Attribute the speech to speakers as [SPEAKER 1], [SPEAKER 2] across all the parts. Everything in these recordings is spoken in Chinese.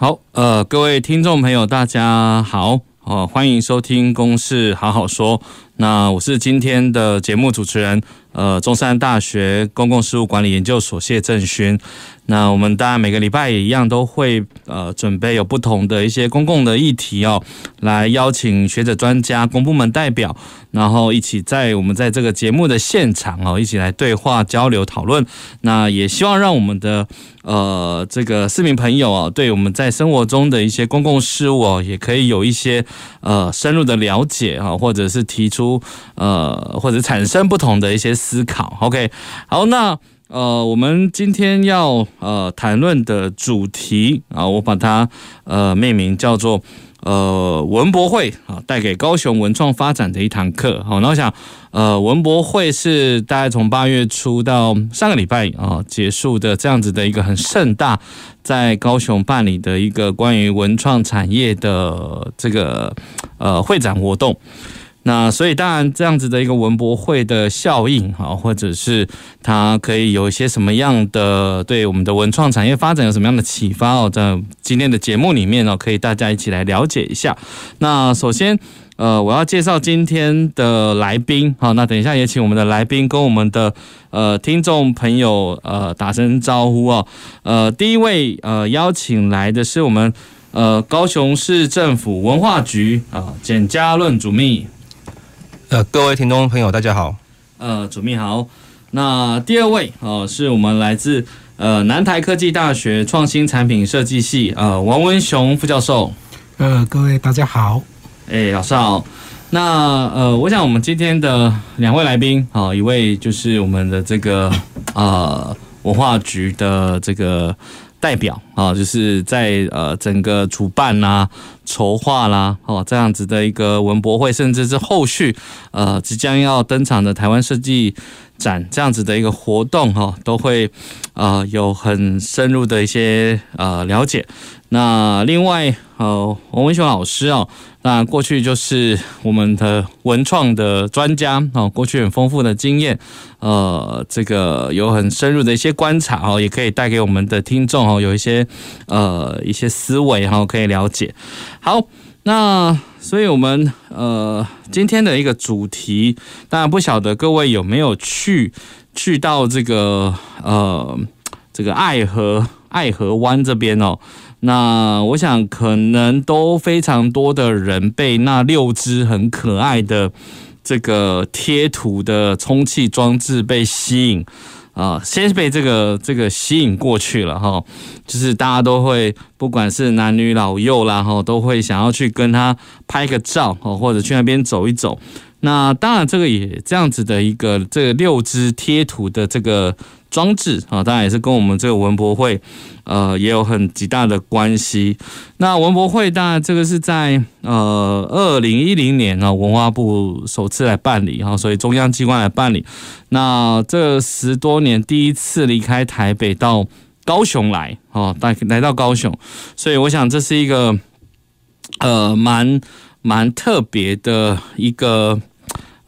[SPEAKER 1] 好，呃，各位听众朋友，大家好，哦，欢迎收听《公事好好说》。那我是今天的节目主持人，呃，中山大学公共事务管理研究所谢正勋。那我们当然每个礼拜也一样都会呃准备有不同的一些公共的议题哦，来邀请学者专家、公部门代表，然后一起在我们在这个节目的现场哦，一起来对话交流讨论。那也希望让我们的呃这个市民朋友哦，对我们在生活中的一些公共事务哦，也可以有一些呃深入的了解啊，或者是提出呃或者产生不同的一些思考。OK，好，那。呃，我们今天要呃谈论的主题啊，我把它呃命名叫做呃文博会啊，带给高雄文创发展的一堂课。好，那我想呃文博会是大概从八月初到上个礼拜啊结束的这样子的一个很盛大在高雄办理的一个关于文创产业的这个呃会展活动。那所以当然这样子的一个文博会的效应哈，或者是它可以有一些什么样的对我们的文创产业发展有什么样的启发哦，在今天的节目里面呢，可以大家一起来了解一下。那首先呃，我要介绍今天的来宾，好，那等一下也请我们的来宾跟我们的呃听众朋友呃打声招呼哦。呃，第一位呃邀请来的是我们呃高雄市政府文化局啊简家论主秘。
[SPEAKER 2] 呃，各位听众朋友，大家好。
[SPEAKER 1] 呃，主秘好。那第二位哦、呃，是我们来自呃南台科技大学创新产品设计系呃王文雄副教授。
[SPEAKER 3] 呃，各位大家好。
[SPEAKER 1] 哎，老师好。那呃，我想我们今天的两位来宾啊、呃，一位就是我们的这个呃文化局的这个。代表啊，就是在呃整个主办啦、筹划啦，哦这样子的一个文博会，甚至是后续呃即将要登场的台湾设计展这样子的一个活动哈，都会呃有很深入的一些呃了解。那另外呃王文雄老师哦。那过去就是我们的文创的专家哦，过去很丰富的经验，呃，这个有很深入的一些观察哦，也可以带给我们的听众哦，有一些呃一些思维哈，可以了解。好，那所以我们呃今天的一个主题，当然不晓得各位有没有去去到这个呃这个爱河爱河湾这边哦。那我想可能都非常多的人被那六只很可爱的这个贴图的充气装置被吸引啊，先是被这个这个吸引过去了哈，就是大家都会不管是男女老幼啦哈，都会想要去跟他拍个照哦，或者去那边走一走。那当然这个也这样子的一个这个六只贴图的这个。装置啊，当然也是跟我们这个文博会，呃，也有很极大的关系。那文博会当然这个是在呃二零一零年呢，文化部首次来办理哈，所以中央机关来办理。那这十多年第一次离开台北到高雄来哦，来来到高雄，所以我想这是一个呃蛮蛮特别的一个。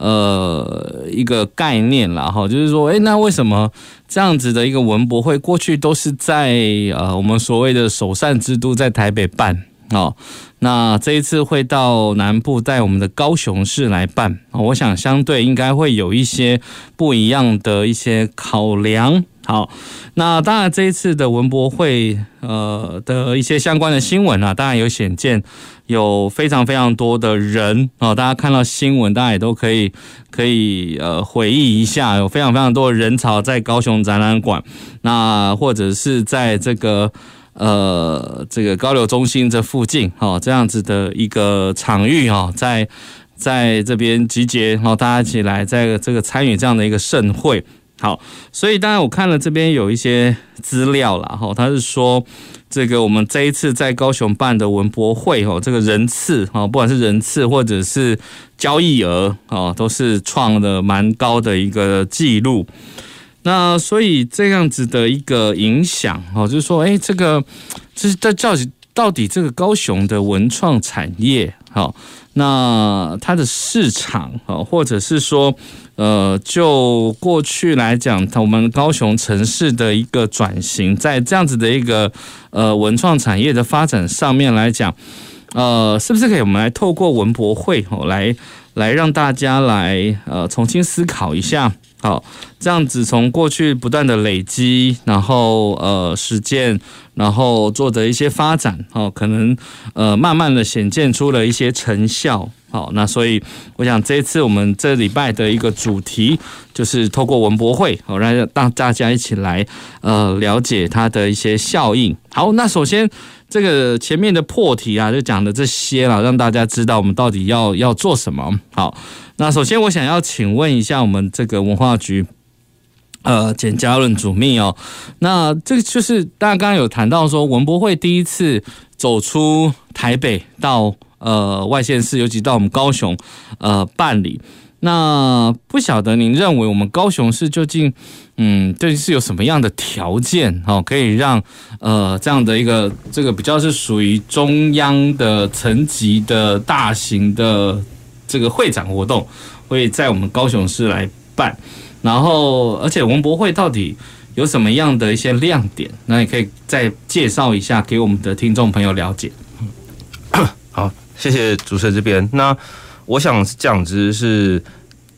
[SPEAKER 1] 呃，一个概念啦，哈，就是说，诶，那为什么这样子的一个文博会，过去都是在呃我们所谓的首善之都在台北办哦，那这一次会到南部，带我们的高雄市来办，我想相对应该会有一些不一样的一些考量。好，那当然这一次的文博会，呃的一些相关的新闻啊，当然有显见，有非常非常多的人啊，大家看到新闻，大家也都可以可以呃回忆一下，有非常非常多的人潮在高雄展览馆，那或者是在这个呃这个高流中心这附近，哈，这样子的一个场域哦，在在这边集结，然后大家一起来在这个参与这样的一个盛会。好，所以当然我看了这边有一些资料啦，哈，他是说这个我们这一次在高雄办的文博会哦，这个人次哦，不管是人次或者是交易额哦，都是创了蛮高的一个记录。那所以这样子的一个影响哦，就是说，哎，这个就是在到底到底这个高雄的文创产业好，那它的市场啊，或者是说。呃，就过去来讲，我们高雄城市的一个转型，在这样子的一个呃文创产业的发展上面来讲，呃，是不是可以我们来透过文博会哦，来来让大家来呃重新思考一下，好，这样子从过去不断的累积，然后呃实践，然后做的一些发展，哦，可能呃慢慢的显现出了一些成效。好，那所以我想这一次我们这礼拜的一个主题就是透过文博会，好，让让大家一起来呃了解它的一些效应。好，那首先这个前面的破题啊，就讲的这些了，让大家知道我们到底要要做什么。好，那首先我想要请问一下我们这个文化局呃简嘉伦主秘哦，那这个就是大家刚刚有谈到说文博会第一次走出台北到。呃，外县市，尤其到我们高雄，呃，办理。那不晓得您认为我们高雄市究竟，嗯，究竟，是有什么样的条件哦，可以让呃这样的一个这个比较是属于中央的层级的大型的这个会展活动，会在我们高雄市来办。然后，而且文博会到底有什么样的一些亮点？那也可以再介绍一下给我们的听众朋友了解。
[SPEAKER 2] 好。谢谢主持人这边。那我想这样子是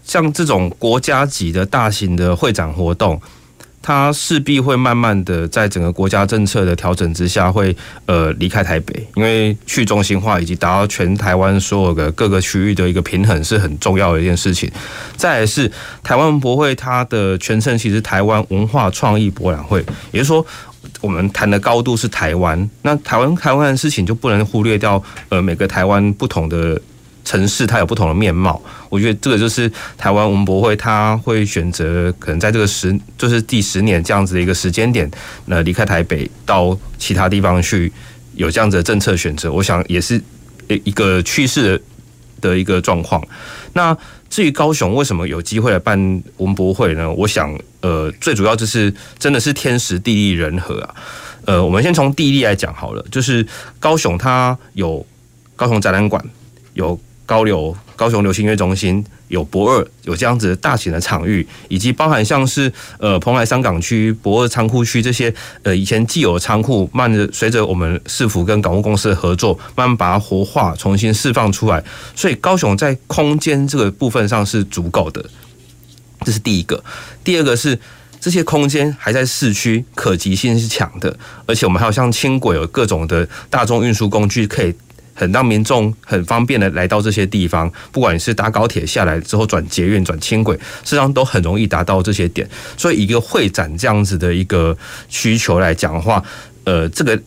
[SPEAKER 2] 像这种国家级的大型的会展活动，它势必会慢慢的在整个国家政策的调整之下，会呃离开台北，因为去中心化以及达到全台湾所有的各个区域的一个平衡是很重要的一件事情。再来是台湾文博会，它的全称其实台湾文化创意博览会，也就是说。我们谈的高度是台湾，那台湾台湾的事情就不能忽略掉。呃，每个台湾不同的城市，它有不同的面貌。我觉得这个就是台湾文博会，它会选择可能在这个十，就是第十年这样子的一个时间点，那离开台北到其他地方去，有这样子的政策选择，我想也是一个趋势的一个状况。那至于高雄为什么有机会来办文博会呢？我想，呃，最主要就是真的是天时地利人和啊。呃，我们先从地利来讲好了，就是高雄它有高雄展览馆，有高流高雄流行音乐中心。有博二有这样子大型的场域，以及包含像是呃蓬莱三港区、博二仓库区这些呃以前既有的仓库，慢着随着我们市府跟港务公司的合作，慢慢把它活化、重新释放出来。所以高雄在空间这个部分上是足够的，这是第一个。第二个是这些空间还在市区，可及性是强的，而且我们还有像轻轨有各种的大众运输工具可以。很让民众很方便的来到这些地方，不管你是搭高铁下来之后转捷运转轻轨，实际上都很容易达到这些点。所以一个会展这样子的一个需求来讲的话，呃，这个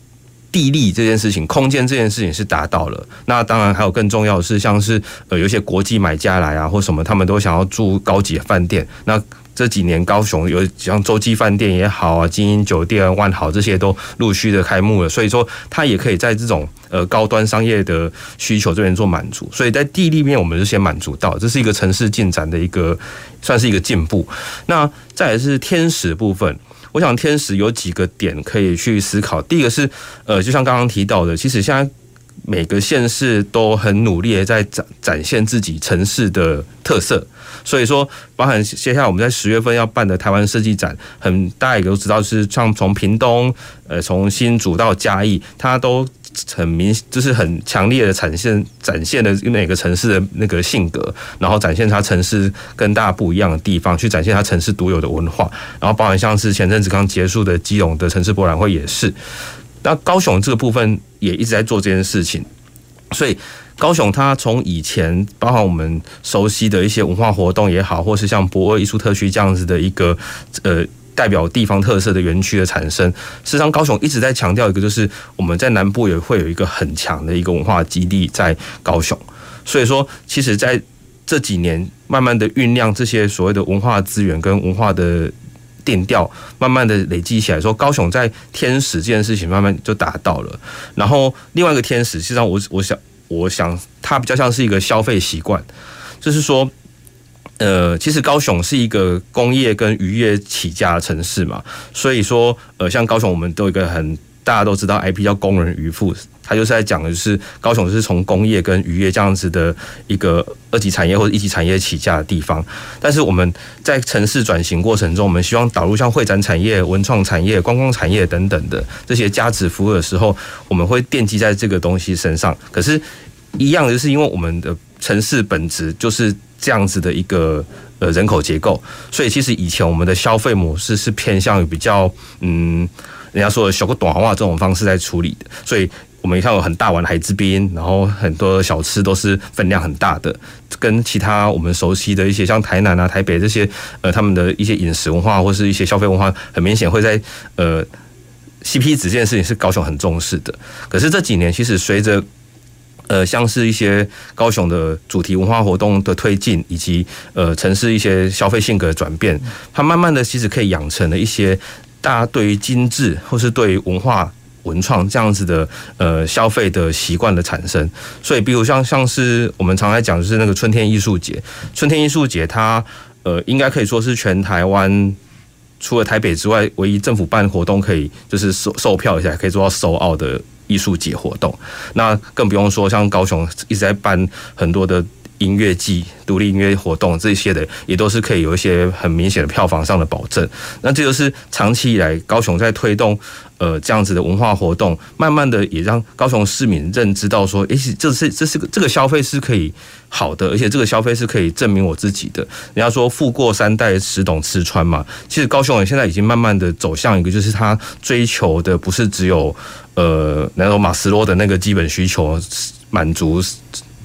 [SPEAKER 2] 地利这件事情、空间这件事情是达到了。那当然还有更重要的是，像是呃有一些国际买家来啊或什么，他们都想要住高级饭店。那这几年高雄有像洲际饭店也好啊，晶英酒店、万豪这些都陆续的开幕了，所以说它也可以在这种呃高端商业的需求这边做满足。所以在地利面，我们是先满足到，这是一个城市进展的一个算是一个进步。那再来是天时部分，我想天使有几个点可以去思考。第一个是呃，就像刚刚提到的，其实现在每个县市都很努力的在展展现自己城市的特色。所以说，包含接下来我们在十月份要办的台湾设计展，很大家也都知道，是像从屏东，呃，从新竹到嘉义，它都很明，就是很强烈的展现展现的每个城市的那个性格，然后展现它城市跟大家不一样的地方，去展现它城市独有的文化。然后包含像是前阵子刚结束的基隆的城市博览会也是，那高雄这个部分也一直在做这件事情，所以。高雄，它从以前包含我们熟悉的一些文化活动也好，或是像博二艺术特区这样子的一个呃代表地方特色的园区的产生，事实上高雄一直在强调一个，就是我们在南部也会有一个很强的一个文化基地在高雄。所以说，其实在这几年慢慢的酝酿这些所谓的文化资源跟文化的定调，慢慢的累积起来，说高雄在天使这件事情慢慢就达到了。然后另外一个天使，实际上我我想我想它比较像是一个消费习惯，就是说。呃，其实高雄是一个工业跟渔业起家的城市嘛，所以说，呃，像高雄，我们都有一个很大家都知道 IP 叫工人渔夫，他就是在讲的是高雄是从工业跟渔业这样子的一个二级产业或者一级产业起家的地方。但是我们在城市转型过程中，我们希望导入像会展产业、文创产业、观光产业等等的这些加值服务的时候，我们会奠基在这个东西身上。可是，一样的就是因为我们的城市本质就是。这样子的一个呃人口结构，所以其实以前我们的消费模式是偏向于比较嗯，人家说的小个短话这种方式在处理的，所以我们看有很大碗的海之滨，然后很多小吃都是分量很大的，跟其他我们熟悉的一些像台南啊、台北这些呃他们的一些饮食文化或是一些消费文化，很明显会在呃 CP 值这件事情是高雄很重视的，可是这几年其实随着呃，像是一些高雄的主题文化活动的推进，以及呃城市一些消费性格的转变，它慢慢的其实可以养成了一些大家对于精致或是对于文化文创这样子的呃消费的习惯的产生。所以，比如像像是我们常来讲，就是那个春天艺术节，春天艺术节它呃应该可以说是全台湾除了台北之外，唯一政府办活动可以就是售售票一下可以做到 sold out 的。艺术节活动，那更不用说像高雄一直在办很多的音乐季、独立音乐活动这些的，也都是可以有一些很明显的票房上的保证。那这就是长期以来高雄在推动。呃，这样子的文化活动，慢慢的也让高雄市民认知到说，诶，这是这是个这个消费是可以好的，而且这个消费是可以证明我自己的。人家说富过三代，十懂吃穿嘛。其实高雄人现在已经慢慢的走向一个，就是他追求的不是只有呃，那种马斯洛的那个基本需求满足。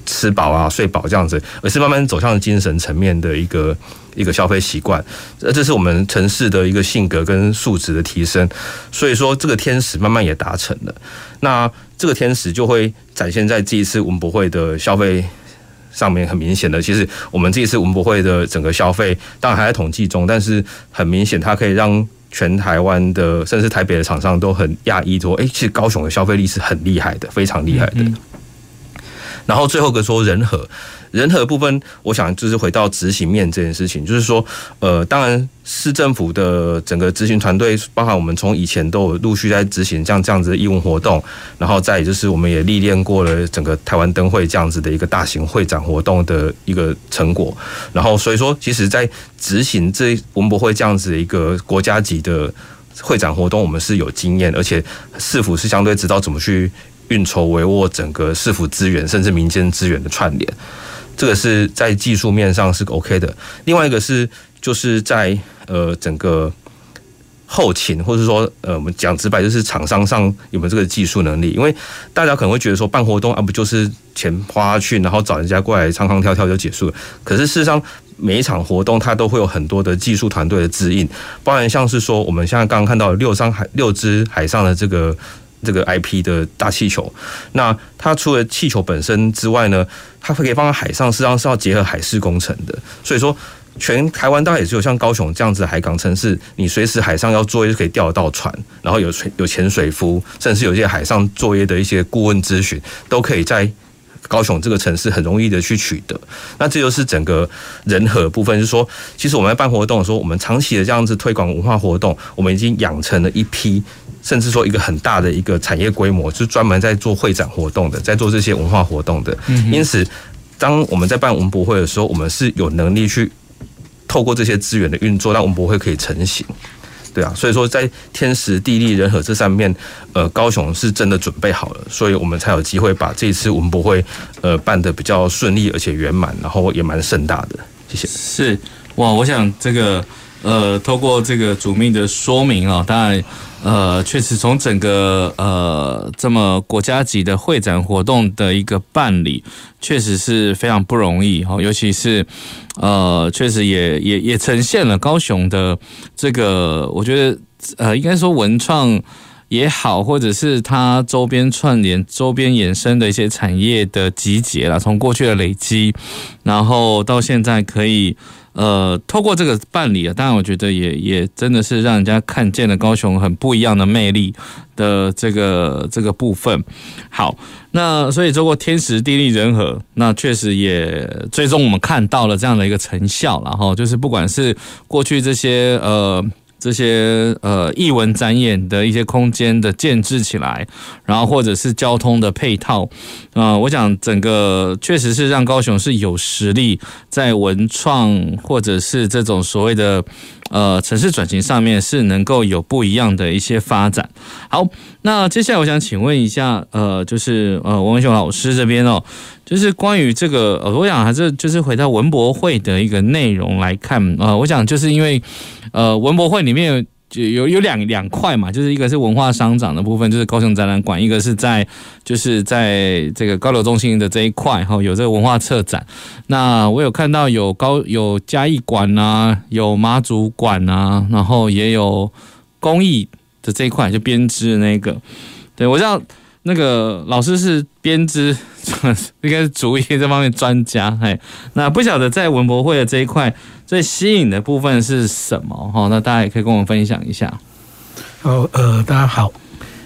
[SPEAKER 2] 吃饱啊，睡饱这样子，而是慢慢走向精神层面的一个一个消费习惯。这这是我们城市的一个性格跟素质的提升。所以说，这个天使慢慢也达成了。那这个天使就会展现在这一次文博会的消费上面，很明显的。其实我们这一次文博会的整个消费，当然还在统计中，但是很明显，它可以让全台湾的，甚至台北的厂商都很讶异，说：“哎，其实高雄的消费力是很厉害的，非常厉害的。”然后最后一个说人和，人和部分，我想就是回到执行面这件事情，就是说，呃，当然市政府的整个执行团队，包含我们从以前都有陆续在执行像这样子的义务活动，然后再就是我们也历练过了整个台湾灯会这样子的一个大型会展活动的一个成果，然后所以说，其实在执行这文博会这样子的一个国家级的会展活动，我们是有经验，而且市府是相对知道怎么去。运筹帷幄整个市府资源，甚至民间资源的串联，这个是在技术面上是 OK 的。另外一个是，就是在呃整个后勤，或者说呃我们讲直白，就是厂商上有没有这个技术能力？因为大家可能会觉得说办活动啊，不就是钱花去，然后找人家过来唱唱跳跳就结束了。可是事实上，每一场活动它都会有很多的技术团队的指引，包含像是说我们现在刚刚看到六张海六只海上的这个。这个 IP 的大气球，那它除了气球本身之外呢，它可以放在海上，实际上是要结合海事工程的。所以说，全台湾大概也只有像高雄这样子的海港城市，你随时海上要作业就可以调得到船，然后有有潜水夫，甚至有些海上作业的一些顾问咨询，都可以在高雄这个城市很容易的去取得。那这就是整个人和部分，就是说，其实我们在办活动的时候，我们长期的这样子推广文化活动，我们已经养成了一批。甚至说一个很大的一个产业规模，就是专门在做会展活动的，在做这些文化活动的。因此，当我们在办文博会的时候，我们是有能力去透过这些资源的运作，让文博会可以成型。对啊，所以说在天时地利人和这上面，呃，高雄是真的准备好了，所以我们才有机会把这次文博会呃办得比较顺利，而且圆满，然后也蛮盛大的。谢谢。
[SPEAKER 1] 是哇，我想这个。呃，透过这个主秘的说明啊，当然，呃，确实从整个呃这么国家级的会展活动的一个办理，确实是非常不容易哈，尤其是呃，确实也也也呈现了高雄的这个，我觉得呃，应该说文创也好，或者是它周边串联、周边衍生的一些产业的集结啦，从过去的累积，然后到现在可以。呃，透过这个办理啊，当然我觉得也也真的是让人家看见了高雄很不一样的魅力的这个这个部分。好，那所以透过天时地利人和，那确实也最终我们看到了这样的一个成效，然后就是不管是过去这些呃。这些呃艺文展演的一些空间的建制起来，然后或者是交通的配套，啊、我想整个确实是让高雄是有实力在文创或者是这种所谓的呃城市转型上面是能够有不一样的一些发展。好，那接下来我想请问一下，呃，就是呃王文雄老师这边哦。就是关于这个，呃，我想还是就是回到文博会的一个内容来看，呃，我想就是因为，呃，文博会里面有有有两两块嘛，就是一个是文化商场的部分，就是高雄展览馆，一个是在就是在这个高流中心的这一块，哈，有这个文化策展。那我有看到有高有嘉义馆啊，有妈祖馆啊，然后也有工艺的这一块，就编织的那个。对，我知道。那个老师是编织，应该是竹艺这方面专家。嘿，那不晓得在文博会的这一块最吸引的部分是什么？哈，那大家也可以跟我们分享一下。
[SPEAKER 3] 哦，呃，大家好。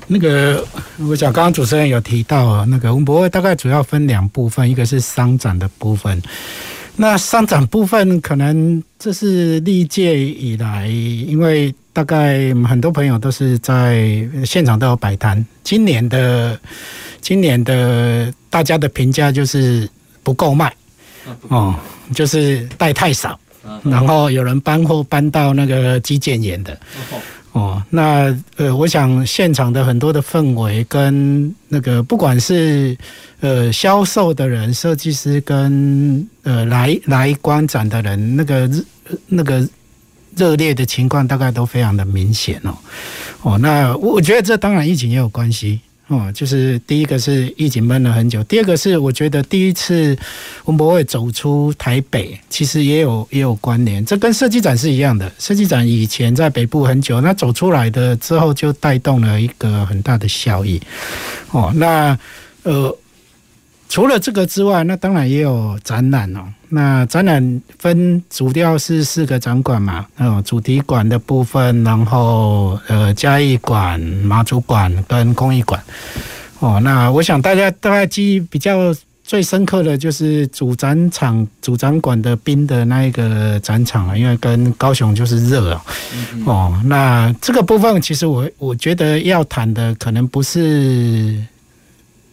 [SPEAKER 3] 那个，我想刚刚主持人有提到啊，那个文博会大概主要分两部分，一个是商展的部分。那上涨部分可能这是历届以来，因为。大概很多朋友都是在现场都有摆摊。今年的今年的大家的评价就是不够卖哦，就是带太少，然后有人搬货搬到那个基建园的哦。那呃，我想现场的很多的氛围跟那个不管是呃销售的人、设计师跟呃来来观展的人，那个那个。热烈的情况大概都非常的明显哦，哦，那我觉得这当然疫情也有关系哦，就是第一个是疫情闷了很久，第二个是我觉得第一次文博会走出台北，其实也有也有关联，这跟设计展是一样的，设计展以前在北部很久，那走出来的之后就带动了一个很大的效益，哦，那呃。除了这个之外，那当然也有展览哦。那展览分主要是四个展馆嘛，哦，主题馆的部分，然后呃嘉义馆、马祖馆跟工艺馆。哦，那我想大家大概记忆比较最深刻的就是主展场、主展馆的冰的那一个展场啊，因为跟高雄就是热哦。哦，那这个部分其实我我觉得要谈的可能不是。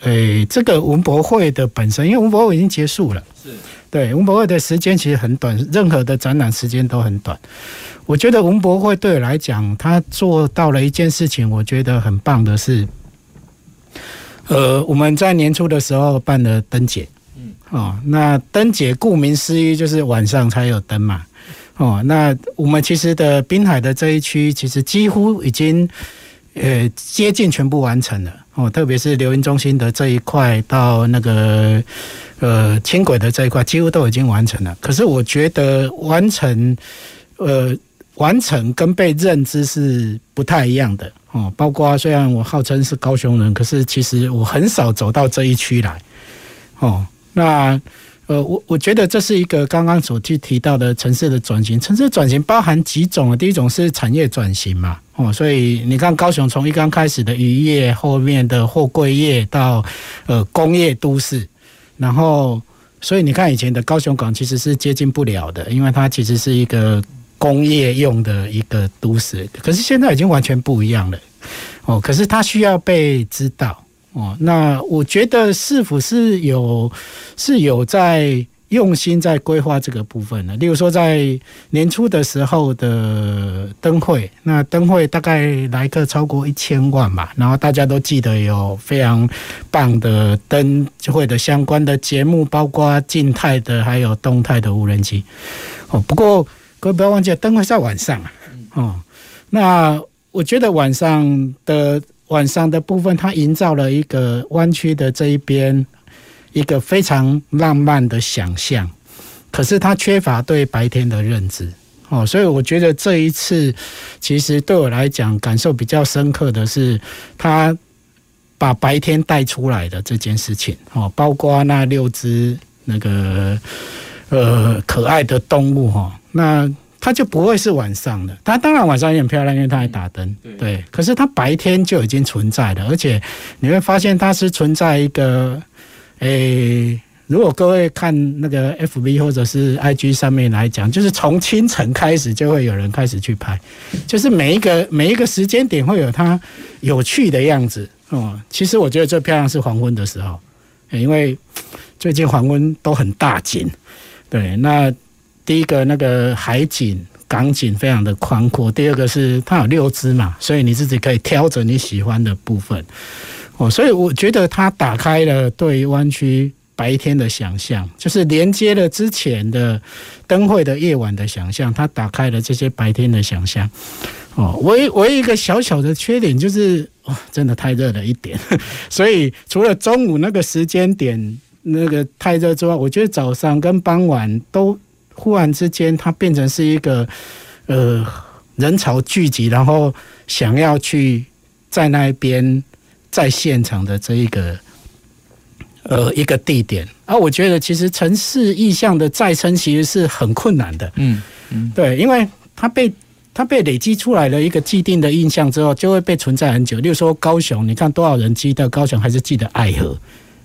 [SPEAKER 3] 诶，这个文博会的本身，因为文博会已经结束了，是对文博会的时间其实很短，任何的展览时间都很短。我觉得文博会对我来讲，他做到了一件事情，我觉得很棒的是，呃，我们在年初的时候办了灯节，嗯，哦，那灯节顾名思义就是晚上才有灯嘛，哦，那我们其实的滨海的这一区，其实几乎已经。呃，接近全部完成了哦，特别是流云中心的这一块到那个呃轻轨的这一块，几乎都已经完成了。可是我觉得完成呃完成跟被认知是不太一样的哦。包括虽然我号称是高雄人，可是其实我很少走到这一区来哦。那。呃，我我觉得这是一个刚刚所去提到的城市的转型。城市转型包含几种啊，第一种是产业转型嘛，哦，所以你看高雄从一刚开始的渔业，后面的货柜业到呃工业都市，然后所以你看以前的高雄港其实是接近不了的，因为它其实是一个工业用的一个都市，可是现在已经完全不一样了，哦，可是它需要被知道。哦，那我觉得市府是有是有在用心在规划这个部分的。例如说，在年初的时候的灯会，那灯会大概来个超过一千万吧，然后大家都记得有非常棒的灯会的相关的节目，包括静态的还有动态的无人机。哦，不过各位不要忘记，灯会在晚上啊。哦，那我觉得晚上的。晚上的部分，它营造了一个弯曲的这一边一个非常浪漫的想象，可是它缺乏对白天的认知哦，所以我觉得这一次其实对我来讲感受比较深刻的是，它把白天带出来的这件事情哦，包括那六只那个呃可爱的动物哈。那它就不会是晚上的。它当然晚上也很漂亮，因为它还打灯。对，可是它白天就已经存在了，而且你会发现它是存在一个，诶、欸。如果各位看那个 FB 或者是 IG 上面来讲，就是从清晨开始就会有人开始去拍，就是每一个每一个时间点会有它有趣的样子哦。其实我觉得最漂亮是黄昏的时候，因为最近黄昏都很大景。对，那第一个那个海景港景非常的宽阔，第二个是它有六支嘛，所以你自己可以挑着你喜欢的部分哦。所以我觉得它打开了对湾区。白天的想象，就是连接了之前的灯会的夜晚的想象，它打开了这些白天的想象。哦，唯唯一一个小小的缺点就是，哇，真的太热了一点。所以除了中午那个时间点那个太热之外，我觉得早上跟傍晚都忽然之间，它变成是一个呃人潮聚集，然后想要去在那边在现场的这一个。呃，一个地点啊，我觉得其实城市意象的再生其实是很困难的。嗯嗯，对，因为它被它被累积出来了一个既定的印象之后，就会被存在很久。例如说高雄，你看多少人记得高雄，还是记得爱河？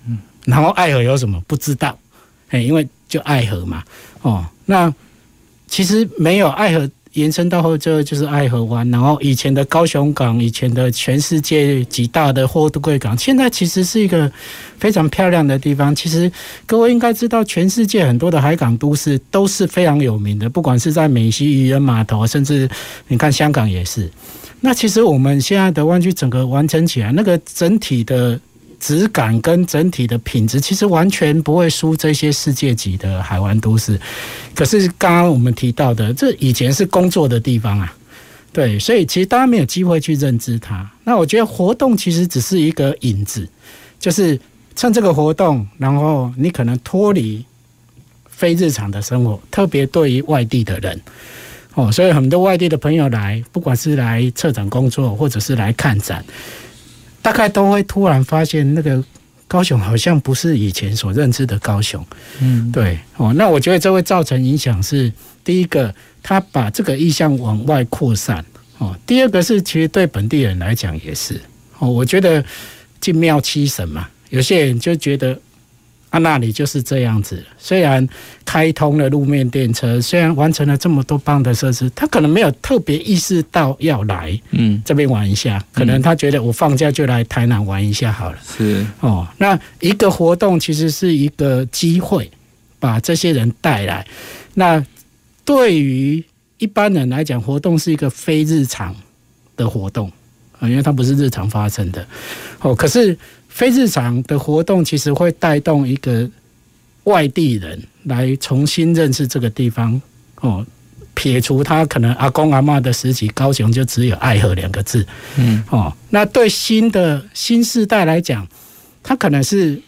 [SPEAKER 3] 嗯，然后爱河有什么？不知道，哎，因为就爱河嘛。哦，那其实没有爱河。延伸到后，就就是爱河湾，然后以前的高雄港，以前的全世界几大的货柜港，现在其实是一个非常漂亮的地方。其实各位应该知道，全世界很多的海港都市都是非常有名的，不管是在美西渔人码头，甚至你看香港也是。那其实我们现在的湾区整个完成起来，那个整体的。质感跟整体的品质其实完全不会输这些世界级的海湾都市，可是刚刚我们提到的，这以前是工作的地方啊，对，所以其实大家没有机会去认知它。那我觉得活动其实只是一个引子，就是趁这个活动，然后你可能脱离非日常的生活，特别对于外地的人哦，所以很多外地的朋友来，不管是来策展工作，或者是来看展。大概都会突然发现，那个高雄好像不是以前所认知的高雄。嗯，对哦。那我觉得这会造成影响是：第一个，他把这个意向往外扩散哦；第二个是，其实对本地人来讲也是哦。我觉得进庙七神嘛，有些人就觉得。啊，那里就是这样子。虽然开通了路面电车，虽然完成了这么多棒的设施，他可能没有特别意识到要来，嗯，这边玩一下。可能他觉得我放假就来台南玩一下好了。是哦，那一个活动其实是一个机会，把这些人带来。那对于一般人来讲，活动是一个非日常的活动啊，因为它不是日常发生的。哦，可是。非日常的活动其实会带动一个外地人来重新认识这个地方哦。撇除他可能阿公阿嬷的时期，高雄就只有爱河两个字，嗯哦。那对新的新世代来讲，他可能是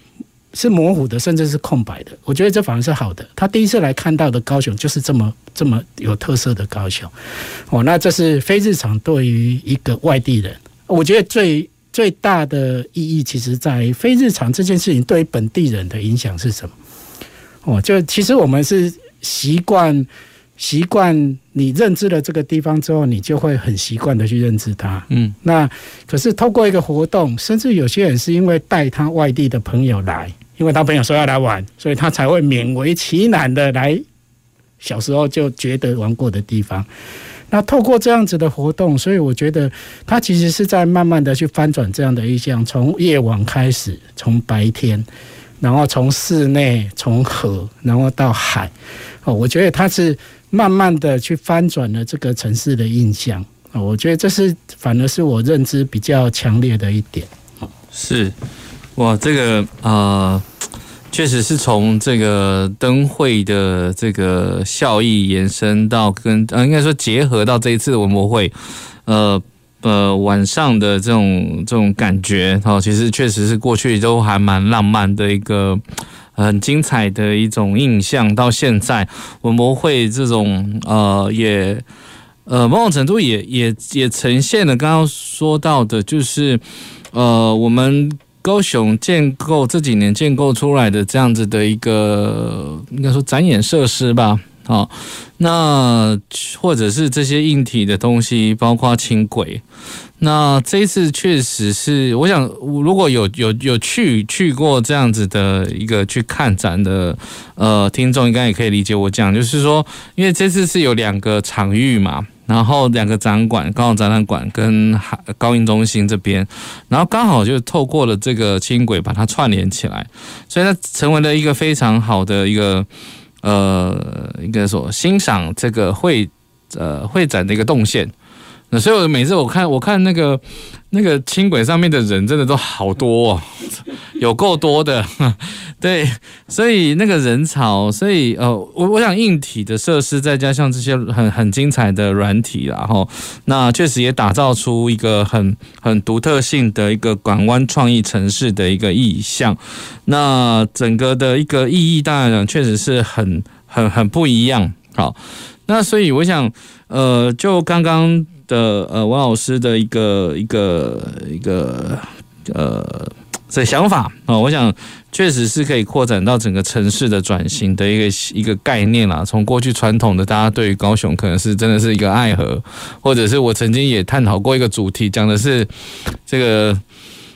[SPEAKER 3] 是模糊的，甚至是空白的。我觉得这反而是好的。他第一次来看到的高雄就是这么这么有特色的高雄哦。那这是非日常对于一个外地人，我觉得最。最大的意义，其实在非日常这件事情对本地人的影响是什么？哦，就其实我们是习惯习惯你认知了这个地方之后，你就会很习惯的去认知它。嗯，那可是透过一个活动，甚至有些人是因为带他外地的朋友来，因为他朋友说要来玩，所以他才会勉为其难的来小时候就觉得玩过的地方。那透过这样子的活动，所以我觉得它其实是在慢慢的去翻转这样的意象，从夜晚开始，从白天，然后从室内，从河，然后到海，哦，我觉得它是慢慢的去翻转了这个城市的印象，哦，我觉得这是反而是我认知比较强烈的一点。
[SPEAKER 1] 是，哇，这个啊。呃确实是从这个灯会的这个效益延伸到跟呃，应该说结合到这一次的文博会，呃呃晚上的这种这种感觉哦，其实确实是过去都还蛮浪漫的一个很精彩的一种印象。到现在文博会这种呃也呃某种程度也也也呈现了刚刚说到的，就是呃我们。高雄建构这几年建构出来的这样子的一个应该说展演设施吧，哦，那或者是这些硬体的东西，包括轻轨。那这一次确实是，我想如果有有有去去过这样子的一个去看展的呃听众，应该也可以理解我讲，就是说，因为这次是有两个场域嘛，然后两个展馆，高雄展览馆跟海高音中心这边，然后刚好就透过了这个轻轨把它串联起来，所以它成为了一个非常好的一个呃应该说欣赏这个会呃会展的一个动线。那所以，我每次我看我看那个那个轻轨上面的人，真的都好多哦，有够多的，对。所以那个人潮，所以呃，我我想硬体的设施，再加上这些很很精彩的软体，然后那确实也打造出一个很很独特性的一个港湾创意城市的一个意象。那整个的一个意义，当然确实是很很很不一样。好，那所以我想，呃，就刚刚。的呃，王老师的一个一个一个呃的想法啊，我想确实是可以扩展到整个城市的转型的一个一个概念啦。从过去传统的，大家对于高雄可能是真的是一个爱河，或者是我曾经也探讨过一个主题，讲的是这个。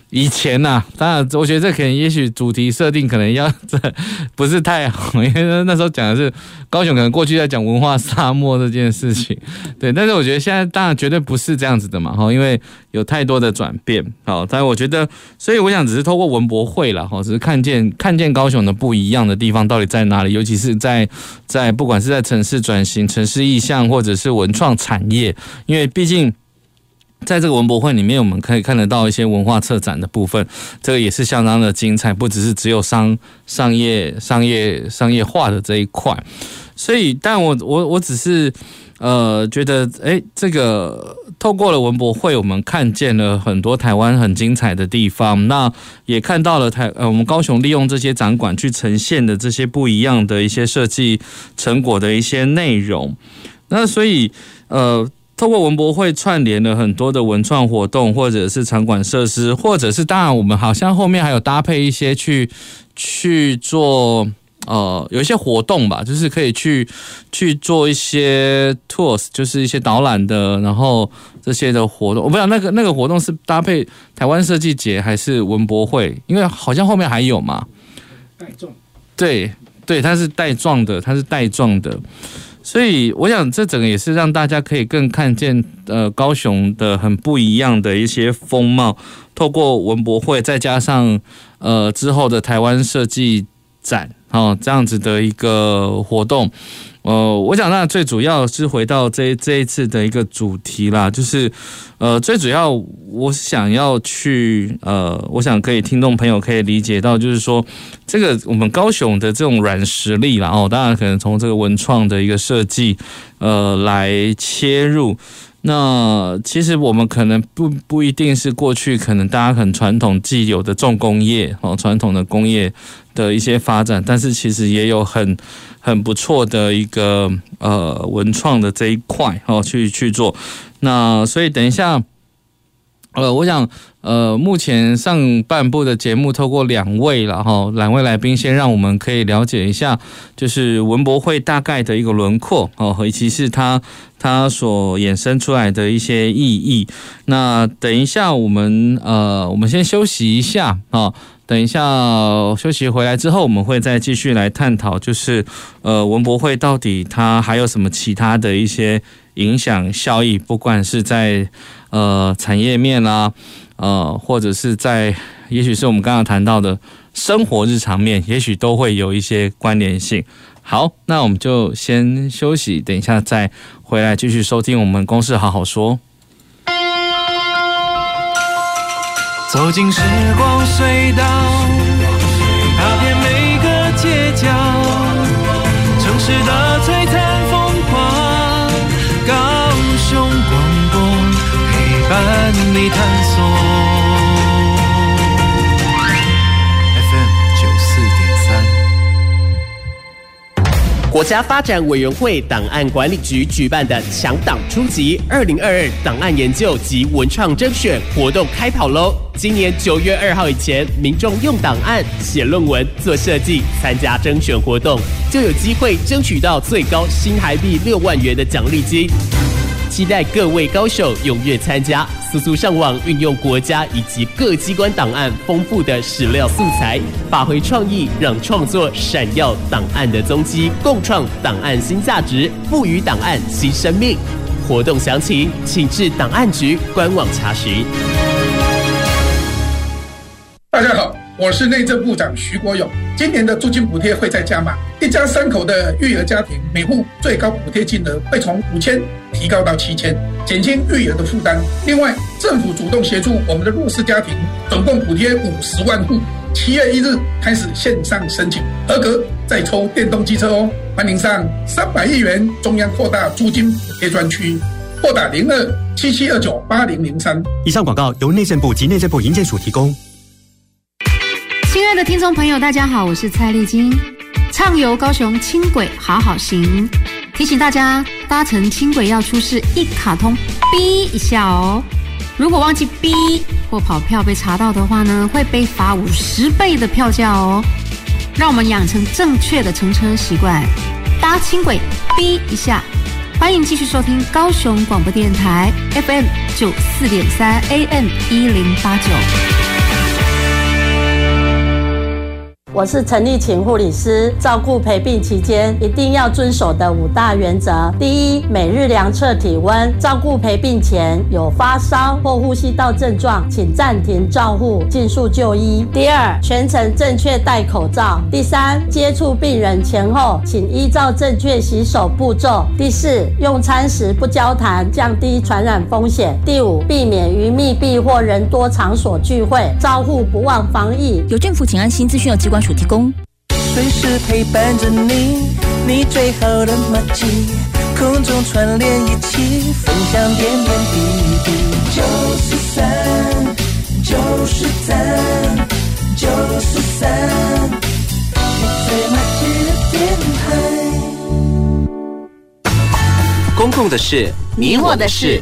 [SPEAKER 1] 以前呐、啊，当然，我觉得这可能也许主题设定可能要这不是太好，因为那时候讲的是高雄，可能过去在讲文化沙漠这件事情，对。但是我觉得现在当然绝对不是这样子的嘛，哈，因为有太多的转变，好。但是我觉得，所以我想只是透过文博会了，哈，只是看见看见高雄的不一样的地方到底在哪里，尤其是在在不管是在城市转型、城市意向，或者是文创产业，因为毕竟。在这个文博会里面，我们可以看得到一些文化策展的部分，这个也是相当的精彩，不只是只有商商业商业商业化的这一块。所以，但我我我只是呃觉得，诶，这个透过了文博会，我们看见了很多台湾很精彩的地方，那也看到了台呃我们高雄利用这些展馆去呈现的这些不一样的一些设计成果的一些内容。那所以呃。透过文博会串联了很多的文创活动，或者是场馆设施，或者是当然我们好像后面还有搭配一些去去做呃有一些活动吧，就是可以去去做一些 tours，就是一些导览的，然后这些的活动，我不知道那个那个活动是搭配台湾设计节还是文博会，因为好像后面还有嘛，带状，对对，它是带状的，它是带状的。所以，我想这整个也是让大家可以更看见，呃，高雄的很不一样的一些风貌。透过文博会，再加上呃之后的台湾设计展，哦，这样子的一个活动。呃，我想那最主要是回到这这一次的一个主题啦，就是，呃，最主要我想要去，呃，我想可以听众朋友可以理解到，就是说，这个我们高雄的这种软实力啦，哦，当然可能从这个文创的一个设计，呃，来切入。那其实我们可能不不一定是过去可能大家很传统既有的重工业哦，传统的工业的一些发展，但是其实也有很。很不错的一个呃文创的这一块哦，去去做。那所以等一下，呃，我想呃，目前上半部的节目透过两位了哈，两位来宾先让我们可以了解一下，就是文博会大概的一个轮廓哦，以及是它它所衍生出来的一些意义。那等一下我们呃，我们先休息一下啊。等一下休息回来之后，我们会再继续来探讨，就是呃文博会到底它还有什么其他的一些影响效益，不管是在呃产业面啦，呃或者是在也许是我们刚刚谈到的生活日常面，也许都会有一些关联性。好，那我们就先休息，等一下再回来继续收听我们公事好好说。
[SPEAKER 4] 走进时光隧道，踏遍每个街角，城市的璀璨风光，高雄广播陪伴你探索。
[SPEAKER 5] 国家发展委员会档案管理局举办的“强档初级二零二二档案研究及文创征选”活动开跑喽！今年九月二号以前，民众用档案写论文、做设计，参加征选活动，就有机会争取到最高新台币六万元的奖励金。期待各位高手踊跃参加，速速上网运用国家以及各机关档案丰富的史料素材，发挥创意，让创作闪耀档案的踪迹，共创档案新价值，赋予档案新生命。活动详情请至档案局官网查询。
[SPEAKER 6] 大家好。我是内政部长徐国勇。今年的租金补贴会再加码，一家三口的育儿家庭每户最高补贴金额会从五千提高到七千，减轻育儿的负担。另外，政府主动协助我们的弱势家庭，总共补贴五十万户。七月一日开始线上申请，合格再抽电动机车哦。欢迎上三百亿元中央扩大租金补贴专区，拨打零二七七二九八零零三。
[SPEAKER 7] 以上广告由内政部及内政部营建署提供。
[SPEAKER 8] 亲爱的听众朋友，大家好，我是蔡丽金。畅游高雄轻轨好好行，提醒大家搭乘轻轨要出示一卡通哔一下哦。如果忘记哔或跑票被查到的话呢，会被罚五十倍的票价哦。让我们养成正确的乘车习惯，搭轻轨哔一下。欢迎继续收听高雄广播电台 FM 九四点三 AM 一零八九。
[SPEAKER 9] 我是陈丽琴护理师，照顾陪病期间一定要遵守的五大原则：第一，每日量测体温；照顾陪病前有发烧或呼吸道症状，请暂停照护，尽速就医。第二，全程正确戴口罩。第三，接触病人前后，请依照正确洗手步骤。第四，用餐时不交谈，降低传染风险。第五，避免于密闭或人多场所聚会，照护不忘防疫。
[SPEAKER 10] 有政府请安心资讯有机关署提供。
[SPEAKER 11] 随时陪伴着你，你最好的默契，空中串联一起，分享点点滴滴。九四三，九四三，九四三，你最默契的电台。
[SPEAKER 12] 公共的事，你我的事。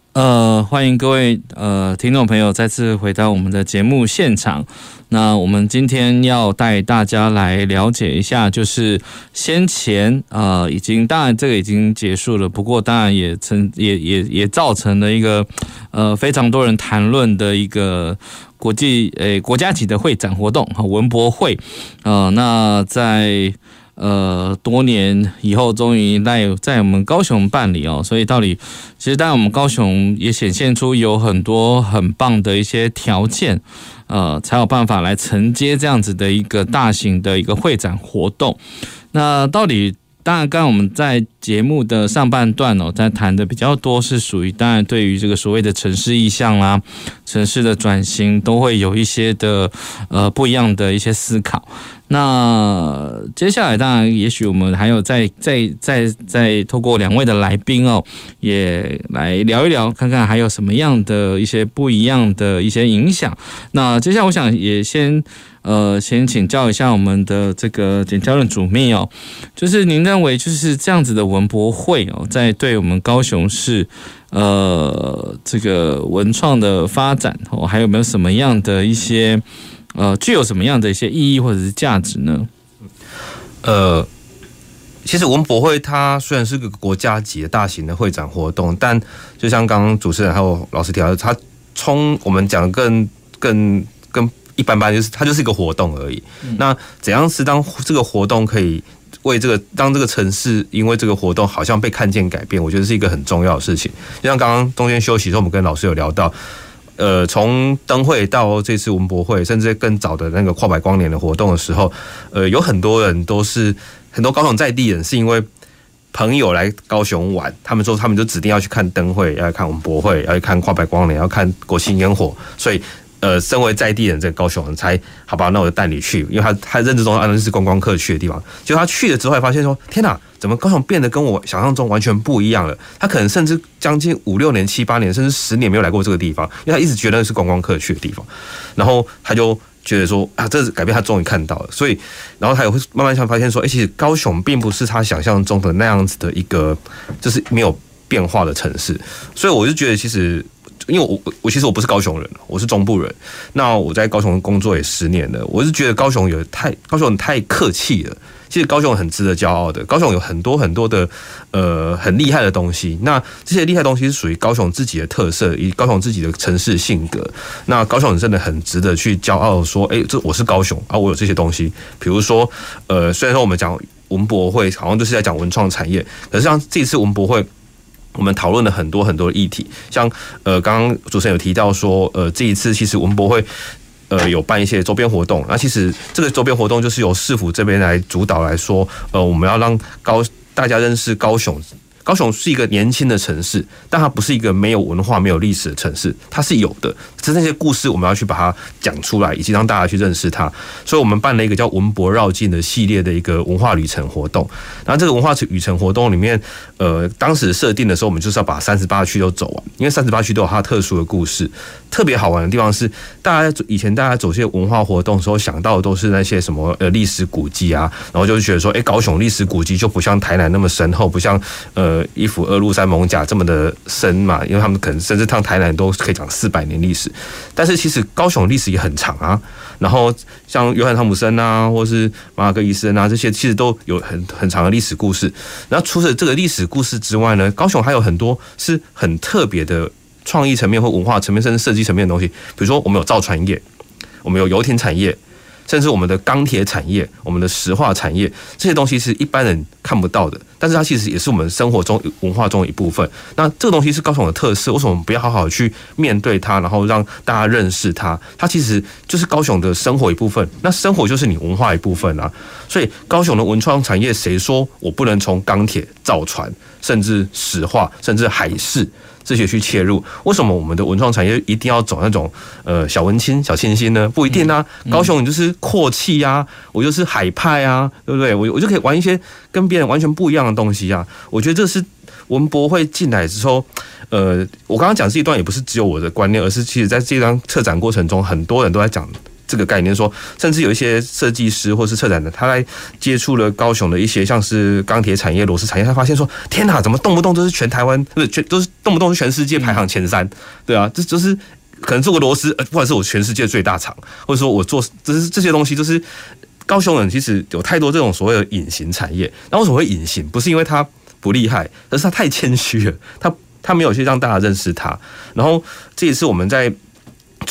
[SPEAKER 1] 呃，欢迎各位呃听众朋友再次回到我们的节目现场。那我们今天要带大家来了解一下，就是先前呃已经当然这个已经结束了，不过当然也曾也也也造成了一个呃非常多人谈论的一个国际诶国家级的会展活动哈文博会呃那在呃多年以后终于在在我们高雄办理哦，所以到底其实当然我们高雄也显现出有很多很棒的一些条件。呃，才有办法来承接这样子的一个大型的一个会展活动。那到底，当然，刚刚我们在节目的上半段哦，在谈的比较多是属于，当然对于这个所谓的城市意象啦、城市的转型，都会有一些的呃不一样的一些思考。那接下来，当然，也许我们还有再再再再透过两位的来宾哦，也来聊一聊，看看还有什么样的一些不一样的一些影响。那接下来，我想也先呃，先请教一下我们的这个简教任主秘哦，就是您认为就是这样子的文博会哦，在对我们高雄市呃这个文创的发展哦，还有没有什么样的一些？呃，具有什么样的一些意义或者是价值呢？
[SPEAKER 2] 呃，其实文博会它虽然是个国家级的大型的会展活动，但就像刚刚主持人还有老师提到，它充我们讲的更更更一般般，就是它就是一个活动而已。嗯、那怎样是当这个活动可以为这个当这个城市因为这个活动好像被看见改变，我觉得是一个很重要的事情。就像刚刚中间休息的时候，我们跟老师有聊到。呃，从灯会到这次文博会，甚至更早的那个跨百光年的活动的时候，呃，有很多人都是很多高雄在地人，是因为朋友来高雄玩，他们说他们就指定要去看灯会，要去看文博会，要去看跨百光年，要看国庆烟火，所以呃，身为在地人，这个高雄人才好吧？那我就带你去，因为他他认知中安那是观光客去的地方。结果他去了之后，发现说：天哪，怎么高雄变得跟我想象中完全不一样了？他可能甚至将近五六年、七八年，甚至十年没有来过这个地方，因为他一直觉得那是观光客去的地方。然后他就觉得说：啊，这是改变，他终于看到了。所以，然后他也会慢慢想发现说：哎，其实高雄并不是他想象中的那样子的一个，就是没有变化的城市。所以，我就觉得其实。因为我我其实我不是高雄人，我是中部人。那我在高雄工作也十年了，我是觉得高雄有太高雄太客气了。其实高雄很值得骄傲的，高雄有很多很多的呃很厉害的东西。那这些厉害的东西是属于高雄自己的特色，以高雄自己的城市性格。那高雄人真的很值得去骄傲，说，哎，这我是高雄啊，我有这些东西。比如说，呃，虽然说我们讲文博会，好像就是在讲文创产业，可是像这次文博会。我们讨论了很多很多议题，像呃，刚刚主持人有提到说，呃，这一次其实文博会呃有办一些周边活动，那其实这个周边活动就是由市府这边来主导来说，呃，我们要让高大家认识高雄。高雄是一个年轻的城市，但它不是一个没有文化、没有历史的城市，它是有的。只是那些故事，我们要去把它讲出来，以及让大家去认识它。所以我们办了一个叫“文博绕境”的系列的一个文化旅程活动。然后这个文化旅程活动里面，呃，当时设定的时候，我们就是要把三十八区都走完，因为三十八区都有它特殊的故事。特别好玩的地方是，大家以前大家走这些文化活动的时候，想到的都是那些什么呃历史古迹啊，然后就觉得说，哎，高雄历史古迹就不像台南那么深厚，不像呃呃一府二鹿三艋甲这么的深嘛，因为他们可能甚至趟台南都可以讲四百年历史，但是其实高雄历史也很长啊。然后像约翰汤姆森啊，或是马尔克医生啊，这些其实都有很很长的历史故事。然后除了这个历史故事之外呢，高雄还有很多是很特别的。创意层面或文化层面，甚至设计层面的东西，比如说我们有造船业，我们有游艇产业，甚至我们的钢铁产业、我们的石化产业，这些东西是一般人看不到的，但是它其实也是我们生活中文化中的一部分。那这个东西是高雄的特色，为什么我们不要好好去面对它，然后让大家认识它？它其实就是高雄的生活一部分。那生活就是你文化一部分啊。所以高雄的文创产业，谁说我不能从钢铁、造船，甚至石化，甚至海事？这些去切入，为什么我们的文创产业一定要走那种呃小文青、小清新呢？不一定啊，高雄你就是阔气呀，我就是海派啊，对不对？我我就可以玩一些跟别人完全不一样的东西啊。我觉得这是文博会进来之后，呃，我刚刚讲这一段也不是只有我的观念，而是其实在这张策展过程中，很多人都在讲。这个概念说，甚至有一些设计师或是策展的，他来接触了高雄的一些像是钢铁产业、螺丝产业，他发现说：天哪，怎么动不动都是全台湾，不是全都是动不动是全世界排行前三？对啊，这就是可能做个螺丝，呃，不管是我全世界最大厂，或者说我做，这是这些东西，就是高雄人其实有太多这种所谓的隐形产业。那为什么会隐形？不是因为他不厉害，而是他太谦虚了，他他没有去让大家认识他。然后这也是我们在。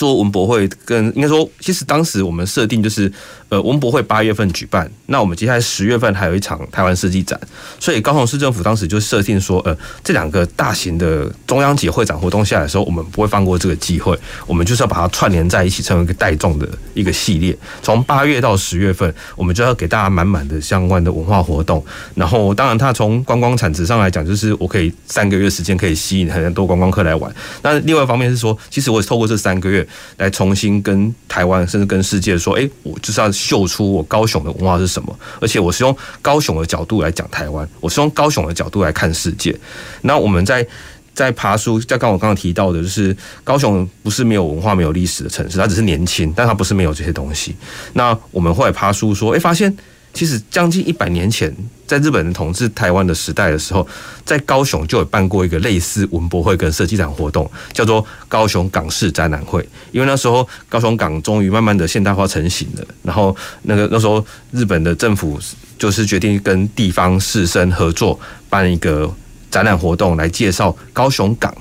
[SPEAKER 2] 做文博会跟应该说，其实当时我们设定就是，呃，文博会八月份举办，那我们接下来十月份还有一场台湾设计展，所以高雄市政府当时就设定说，呃，这两个大型的中央级会展活动下来的时候，我们不会放过这个机会，我们就是要把它串联在一起，成为一个带状的一个系列。从八月到十月份，我们就要给大家满满的相关的文化活动。然后，当然，它从观光产值上来讲，就是我可以三个月时间可以吸引很多观光客来玩。那另外一方面是说，其实我也透过这三个月。来重新跟台湾，甚至跟世界说，哎，我就是要秀出我高雄的文化是什么，而且我是用高雄的角度来讲台湾，我是用高雄的角度来看世界。那我们在在爬书，在刚我刚刚提到的，就是高雄不是没有文化、没有历史的城市，它只是年轻，但它不是没有这些东西。那我们后来爬书说，哎，发现。其实将近一百年前，在日本人统治台湾的时代的时候，在高雄就有办过一个类似文博会跟设计展活动，叫做高雄港式展览会。因为那时候高雄港终于慢慢的现代化成型了，然后那个那时候日本的政府就是决定跟地方士绅合作办一个展览活动，来介绍高雄港。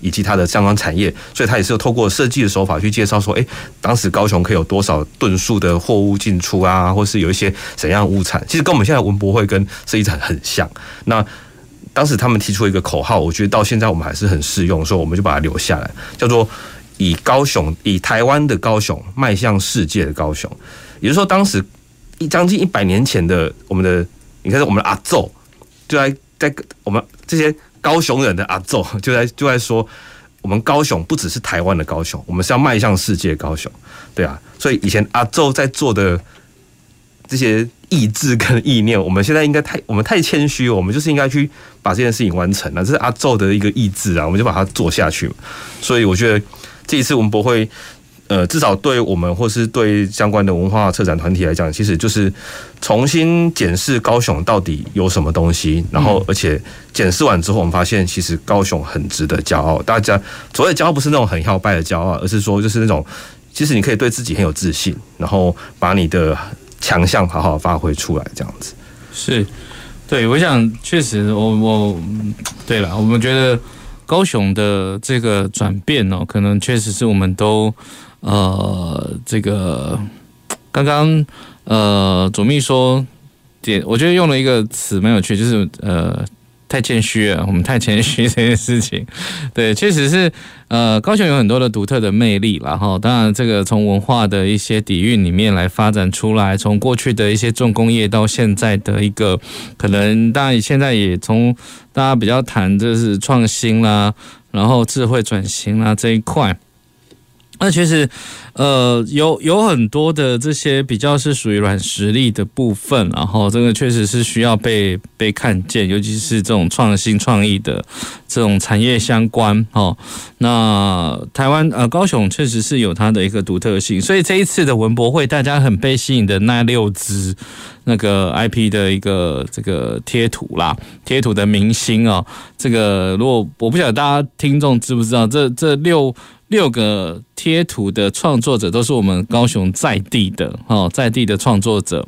[SPEAKER 2] 以及它的相关产业，所以它也是有透过设计的手法去介绍说，哎，当时高雄可以有多少吨数的货物进出啊，或是有一些怎样物产，其实跟我们现在文博会跟设计展很像。那当时他们提出一个口号，我觉得到现在我们还是很适用，所以我们就把它留下来，叫做以高雄，以台湾的高雄迈向世界的高雄。也就是说，当时一将近一百年前的我们的，你看我们的阿奏，就在在我们这些。高雄人的阿祖 就在就在说，我们高雄不只是台湾的高雄，我们是要迈向世界高雄，对啊。所以以前阿昼在做的这些意志跟意念，我们现在应该太我们太谦虚，我们就是应该去把这件事情完成了。这是阿昼的一个意志啊，我们就把它做下去。所以我觉得这一次文博会。呃，至少对我们或是对相关的文化策展团体来讲，其实就是重新检视高雄到底有什么东西，然后而且检视完之后，我们发现其实高雄很值得骄傲。大家所谓骄傲不是那种很摇摆的骄傲，而是说就是那种其实你可以对自己很有自信，然后把你的强项好好发挥出来，这样子。
[SPEAKER 1] 是，对，我想确实我，我我对了，我们觉得高雄的这个转变哦，可能确实是我们都。呃，这个刚刚呃，左秘说点，我觉得用了一个词蛮有趣，就是呃，太谦虚了，我们太谦虚这件事情，对，确实是呃，高雄有很多的独特的魅力，然后当然这个从文化的一些底蕴里面来发展出来，从过去的一些重工业到现在的一个可能，当然现在也从大家比较谈就是创新啦，然后智慧转型啦这一块。那其实，呃，有有很多的这些比较是属于软实力的部分，然后这个确实是需要被被看见，尤其是这种创新创意的这种产业相关哦。那台湾呃高雄确实是有它的一个独特性，所以这一次的文博会，大家很被吸引的那六支那个 IP 的一个这个贴图啦，贴图的明星哦，这个如果我不晓得大家听众知不知道，这这六。六个贴图的创作者都是我们高雄在地的哦，在地的创作者，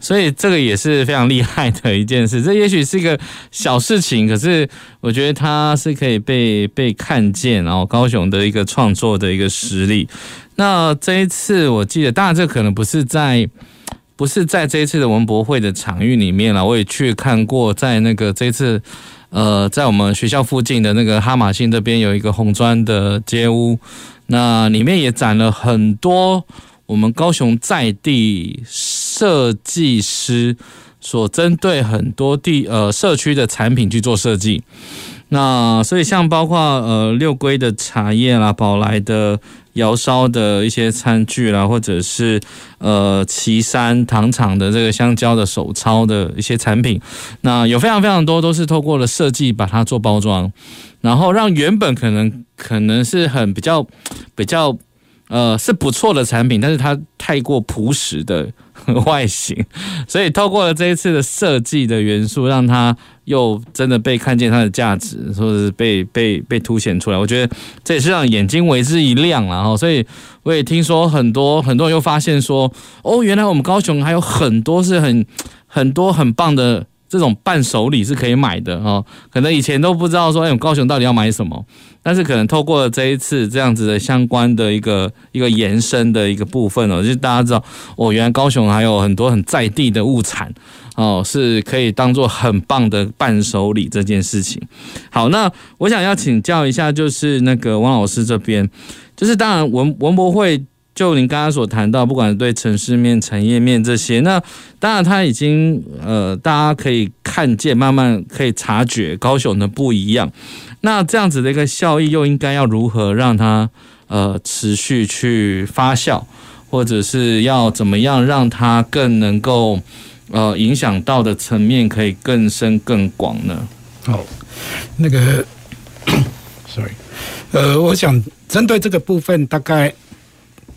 [SPEAKER 1] 所以这个也是非常厉害的一件事。这也许是一个小事情，可是我觉得它是可以被被看见，然后高雄的一个创作的一个实力。那这一次我记得，当然这可能不是在不是在这一次的文博会的场域里面了，我也去看过，在那个这次。呃，在我们学校附近的那个哈马星这边有一个红砖的街屋，那里面也展了很多我们高雄在地设计师所针对很多地呃社区的产品去做设计。那所以像包括呃六龟的茶叶啦，宝来的。窑烧的一些餐具啦，或者是呃岐山糖厂的这个香蕉的手抄的一些产品，那有非常非常多都是透过了设计把它做包装，然后让原本可能可能是很比较比较呃是不错的产品，但是它太过朴实的 外形，所以透过了这一次的设计的元素，让它。又真的被看见它的价值，或者是被被被凸显出来，我觉得这也是让眼睛为之一亮，然后所以我也听说很多很多人又发现说，哦，原来我们高雄还有很多是很很多很棒的这种伴手礼是可以买的哦，可能以前都不知道说，哎，高雄到底要买什么，但是可能透过这一次这样子的相关的一个一个延伸的一个部分哦，就是大家知道，哦，原来高雄还有很多很在地的物产。哦，是可以当做很棒的伴手礼这件事情。好，那我想要请教一下，就是那个王老师这边，就是当然文文博会，就您刚刚所谈到，不管对城市面、产业面这些，那当然他已经呃，大家可以看见，慢慢可以察觉高雄的不一样。那这样子的一个效益，又应该要如何让它呃持续去发酵，或者是要怎么样让它更能够？呃，影响到的层面可以更深更广呢？
[SPEAKER 3] 好，那个，sorry，呃，我想针对这个部分，大概，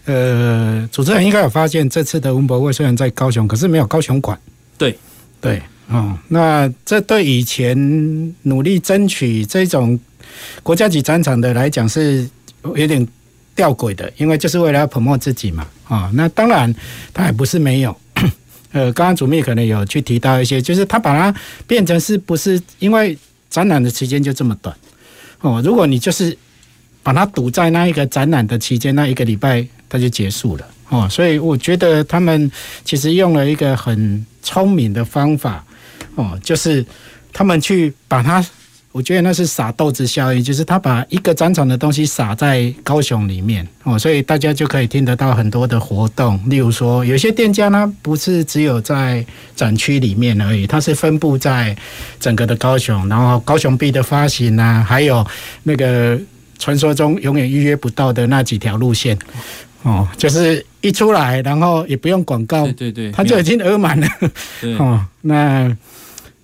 [SPEAKER 3] 呃，主持人应该有发现，这次的文博会虽然在高雄，可是没有高雄馆。
[SPEAKER 1] 对，
[SPEAKER 3] 对，哦，那这对以前努力争取这种国家级展场的来讲是有点吊诡的，因为就是为了要 promote 自己嘛，啊、哦，那当然他也不是没有。呃，刚刚主秘可能有去提到一些，就是他把它变成是不是因为展览的时间就这么短哦？如果你就是把它堵在那一个展览的期间，那一个礼拜它就结束了哦。所以我觉得他们其实用了一个很聪明的方法哦，就是他们去把它。我觉得那是撒豆子效应，就是他把一个展场的东西撒在高雄里面哦，所以大家就可以听得到很多的活动。例如说，有些店家呢，不是只有在展区里面而已，它是分布在整个的高雄，然后高雄币的发行啊，还有那个传说中永远预约不到的那几条路线。哦，就是一出来，然后也不用广告，
[SPEAKER 1] 对对对，
[SPEAKER 3] 他就已经额满了。哦，那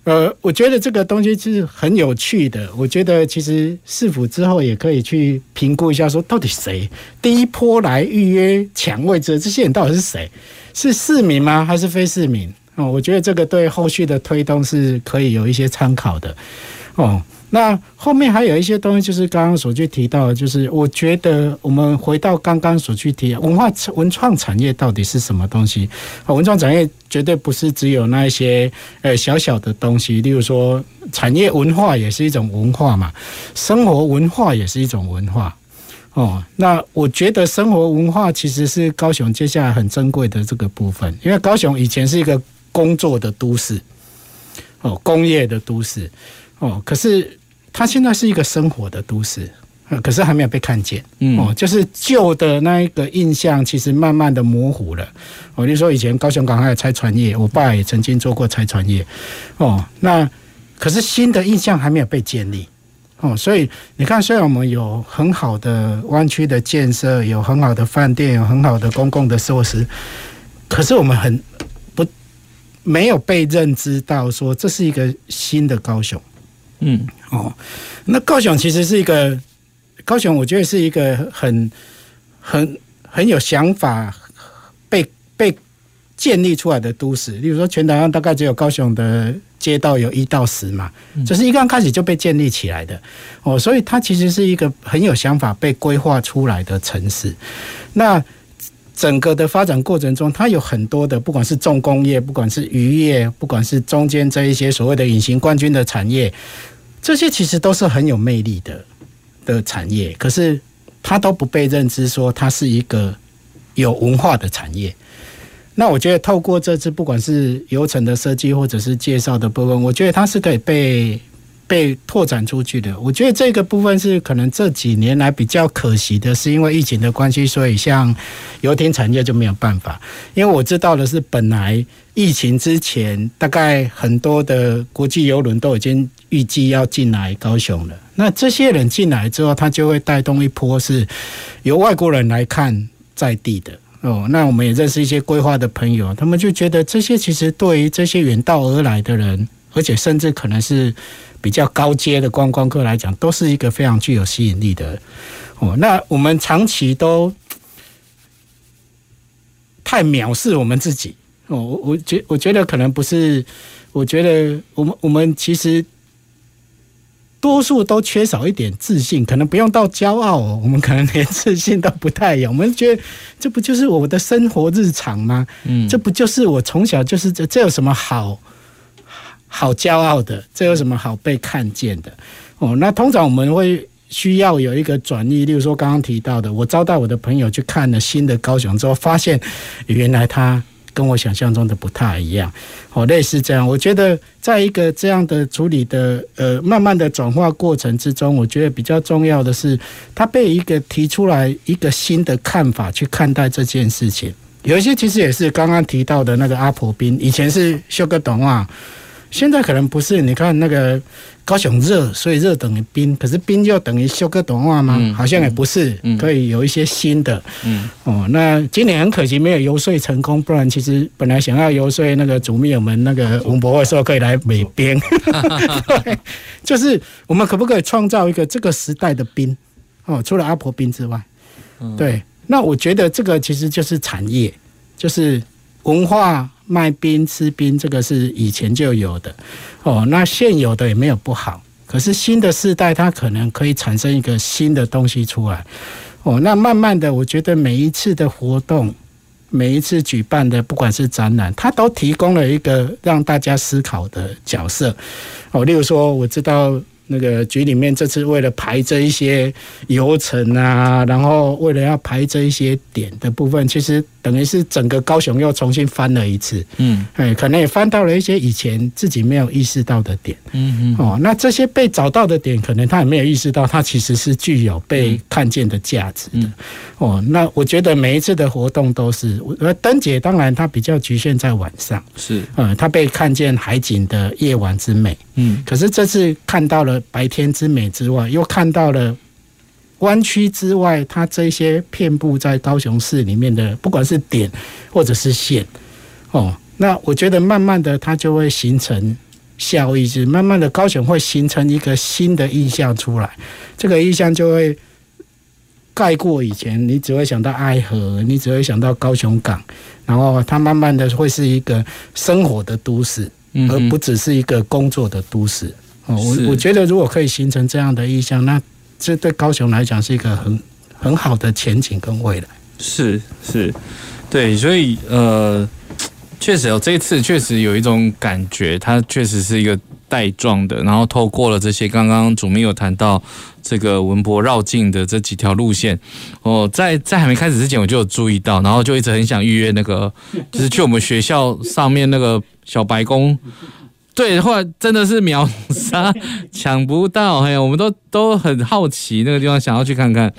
[SPEAKER 3] 呃，我觉得这个东西是很有趣的。我觉得其实市府之后也可以去评估一下，说到底谁第一波来预约抢位置，这些人到底是谁？是市民吗？还是非市民？哦，我觉得这个对后续的推动是可以有一些参考的。哦。那后面还有一些东西，就是刚刚所去提到的，就是我觉得我们回到刚刚所去提文化文创产业到底是什么东西？文创产业绝对不是只有那一些呃小小的东西，例如说产业文化也是一种文化嘛，生活文化也是一种文化哦。那我觉得生活文化其实是高雄接下来很珍贵的这个部分，因为高雄以前是一个工作的都市，哦，工业的都市，哦，可是。它现在是一个生活的都市，可是还没有被看见。嗯，哦，就是旧的那一个印象，其实慢慢的模糊了。我就说以前高雄港还有拆船业，我爸也曾经做过拆船业。哦，那可是新的印象还没有被建立。哦，所以你看，虽然我们有很好的湾区的建设，有很好的饭店，有很好的公共的设施，可是我们很不没有被认知到说这是一个新的高雄。嗯，哦，那高雄其实是一个高雄，我觉得是一个很很很有想法被被建立出来的都市。例如说，全台湾大概只有高雄的街道有一到十嘛，就是一刚开始就被建立起来的。哦，所以它其实是一个很有想法被规划出来的城市。那整个的发展过程中，它有很多的，不管是重工业，不管是渔业，不管是中间这一些所谓的隐形冠军的产业，这些其实都是很有魅力的的产业。可是它都不被认知说它是一个有文化的产业。那我觉得透过这次不管是游程的设计或者是介绍的部分，我觉得它是可以被。被拓展出去的，我觉得这个部分是可能这几年来比较可惜的，是因为疫情的关系，所以像游艇产业就没有办法。因为我知道的是，本来疫情之前，大概很多的国际邮轮都已经预计要进来高雄了。那这些人进来之后，他就会带动一波是由外国人来看在地的哦。那我们也认识一些规划的朋友，他们就觉得这些其实对于这些远道而来的人，而且甚至可能是。比较高阶的观光客来讲，都是一个非常具有吸引力的哦。那我们长期都太藐视我们自己哦。我我觉我觉得可能不是，我觉得我们我们其实多数都缺少一点自信，可能不用到骄傲哦，我们可能连自信都不太有。我们觉得这不就是我的生活日常吗？嗯，这不就是我从小就是这，这有什么好？好骄傲的，这有什么好被看见的？哦，那通常我们会需要有一个转移，例如说刚刚提到的，我招待我的朋友去看了新的高雄之后，发现原来他跟我想象中的不太一样。哦，类似这样，我觉得在一个这样的处理的呃慢慢的转化过程之中，我觉得比较重要的是，他被一个提出来一个新的看法去看待这件事情。有一些其实也是刚刚提到的那个阿婆兵，以前是修个短袜。现在可能不是，你看那个高雄热，所以热等于冰，可是冰就等于修个短袜吗？嗯、好像也不是，嗯、可以有一些新的。嗯，哦，那今年很可惜没有游说成功，不然其实本来想要游说那个主秘友们，那个文博会说可以来美编，对，就是我们可不可以创造一个这个时代的冰？哦，除了阿婆冰之外，对，那我觉得这个其实就是产业，就是文化。卖冰吃冰，这个是以前就有的哦。那现有的也没有不好，可是新的世代它可能可以产生一个新的东西出来哦。那慢慢的，我觉得每一次的活动，每一次举办的，不管是展览，它都提供了一个让大家思考的角色哦。例如说，我知道。那个局里面这次为了排这一些游程啊，然后为了要排这一些点的部分，其实等于是整个高雄又重新翻了一次。嗯，哎，可能也翻到了一些以前自己没有意识到的点。嗯嗯。哦，那这些被找到的点，可能他也没有意识到，它其实是具有被看见的价值的。哦，那我觉得每一次的活动都是，呃，灯节当然它比较局限在晚上。是。嗯，它被看见海景的夜晚之美。嗯。可是这次看到了。白天之美之外，又看到了湾区之外，它这些遍布在高雄市里面的，不管是点或者是线，哦，那我觉得慢慢的它就会形成效益，就是慢慢的高雄会形成一个新的印象出来，这个印象就会盖过以前，你只会想到爱河，你只会想到高雄港，然后它慢慢的会是一个生活的都市，而不只是一个工作的都市。哦，我我觉得如果可以形成这样的意向，那这对高雄来讲是一个很很好的前景跟未来。
[SPEAKER 1] 是是，对，所以呃，确实有这一次确实有一种感觉，它确实是一个带状的，然后透过了这些刚刚主秘有谈到这个文博绕境的这几条路线，哦，在在还没开始之前我就有注意到，然后就一直很想预约那个，就是去我们学校上面那个小白宫。对，后来真的是秒杀，抢不到。哎呀，我们都都很好奇那个地方，想要去看看。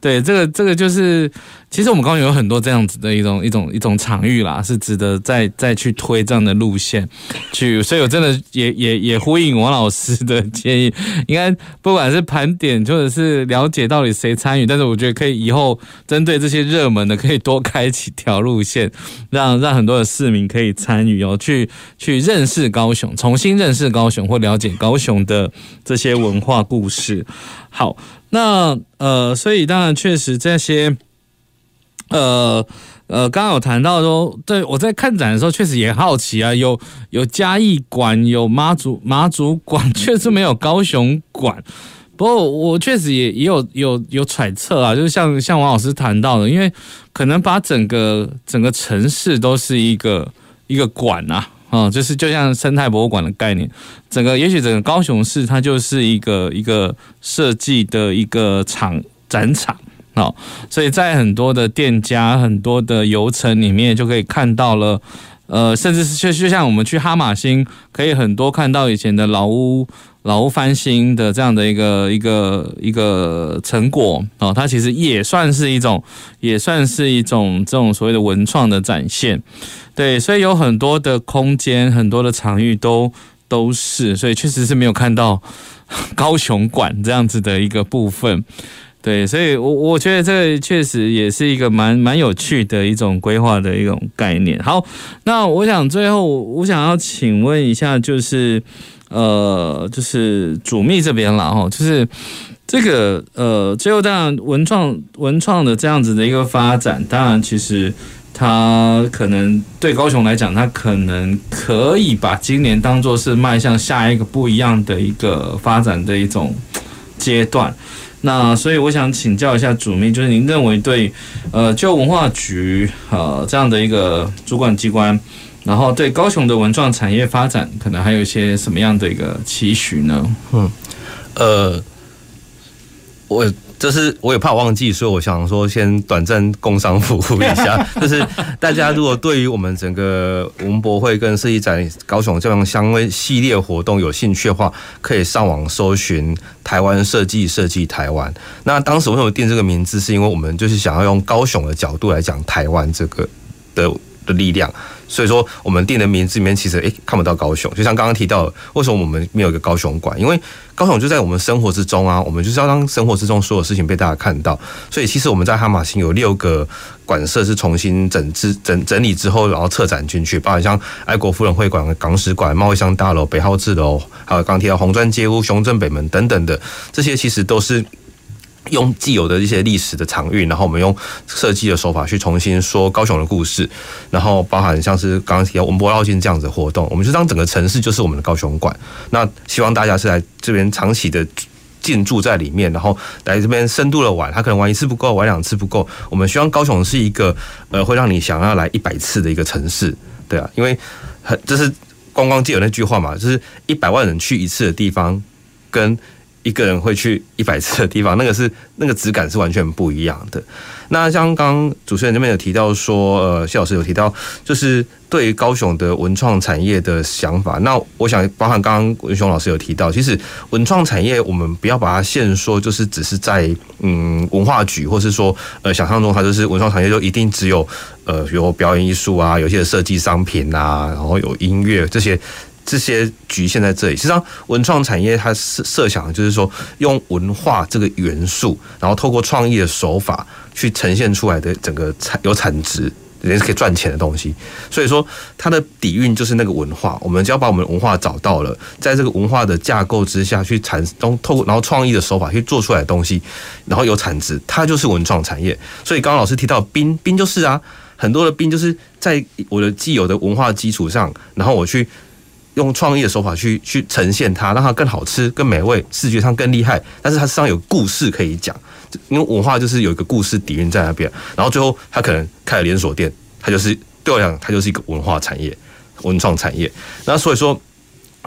[SPEAKER 1] 对，这个这个就是。其实我们刚刚有很多这样子的一种一种一种场域啦，是值得再再去推这样的路线去。所以我真的也也也呼应王老师的建议，应该不管是盘点或者是了解到底谁参与，但是我觉得可以以后针对这些热门的，可以多开几条路线，让让很多的市民可以参与哦，去去认识高雄，重新认识高雄或了解高雄的这些文化故事。好，那呃，所以当然确实这些。呃呃，刚刚有谈到说，对我在看展的时候，确实也好奇啊，有有嘉义馆，有妈祖妈祖馆，确实没有高雄馆。不过我确实也也有有有揣测啊，就是像像王老师谈到的，因为可能把整个整个城市都是一个一个馆啊，啊，就是就像生态博物馆的概念，整个也许整个高雄市它就是一个一个设计的一个场展场。好，所以在很多的店家、很多的游程里面，就可以看到了，呃，甚至是就就像我们去哈马星，可以很多看到以前的老屋、老屋翻新的这样的一个一个一个成果哦，它其实也算是一种，也算是一种这种所谓的文创的展现，对，所以有很多的空间、很多的场域都都是，所以确实是没有看到高雄馆这样子的一个部分。对，所以我我觉得这确实也是一个蛮蛮有趣的一种规划的一种概念。好，那我想最后我想要请问一下，就是呃，就是主秘这边了哈，就是这个呃，最后当然文创文创的这样子的一个发展，当然其实它可能对高雄来讲，它可能可以把今年当做是迈向下一个不一样的一个发展的一种阶段。那所以我想请教一下主秘，就是您认为对，呃，就文化局呃这样的一个主管机关，然后对高雄的文创产业发展，可能还有一些什么样的一个期许呢？
[SPEAKER 2] 嗯，呃，我。就是我也怕忘记，所以我想说先短暂工商服务一下。就是大家如果对于我们整个文博会跟设计展高雄这样相关系列活动有兴趣的话，可以上网搜寻台湾设计设计台湾。那当时为什么定这个名字，是因为我们就是想要用高雄的角度来讲台湾这个的的力量。所以说，我们定的名字里面其实诶看不到高雄，就像刚刚提到，为什么我们没有一个高雄馆？因为高雄就在我们生活之中啊，我们就是要让生活之中所有事情被大家看到。所以其实我们在哈马星有六个馆舍是重新整治、整整理之后，然后策展进去，包括像爱国妇人会馆、港史馆、贸易商大楼、北号志楼，还有刚提到红砖街屋、雄镇北门等等的，这些其实都是。用既有的一些历史的场域，然后我们用设计的手法去重新说高雄的故事，然后包含像是刚刚提到文博绕境这样子的活动，我们就当整个城市就是我们的高雄馆。那希望大家是来这边长期的进驻在里面，然后来这边深度的玩。他可能玩一次不够，玩两次不够。我们希望高雄是一个呃会让你想要来一百次的一个城市，对啊，因为很这是观光界有那句话嘛，就是一百万人去一次的地方跟。一个人会去一百次的地方，那个是那个质感是完全不一样的。那像刚主持人这边有提到说，呃，谢老师有提到，就是对于高雄的文创产业的想法。那我想，包含刚刚文雄老师有提到，其实文创产业我们不要把它限说，就是只是在嗯文化局，或是说呃想象中它就是文创产业就一定只有呃有表演艺术啊，有些设计商品啊，然后有音乐这些。这些局限在这里。实际上，文创产业它设设想的就是说，用文化这个元素，然后透过创意的手法去呈现出来的整个产有产值。也是可以赚钱的东西，所以说它的底蕴就是那个文化。我们只要把我们的文化找到了，在这个文化的架构之下去产，中透过然后创意的手法去做出来的东西，然后有产值，它就是文创产业。所以刚刚老师提到冰冰就是啊，很多的冰就是在我的既有的文化基础上，然后我去用创意的手法去去呈现它，让它更好吃、更美味、视觉上更厉害，但是它实际上有故事可以讲。因为文化就是有一个故事底蕴在那边，然后最后他可能开了连锁店，它就是对我来讲，它就是一个文化产业、文创产业。那所以说，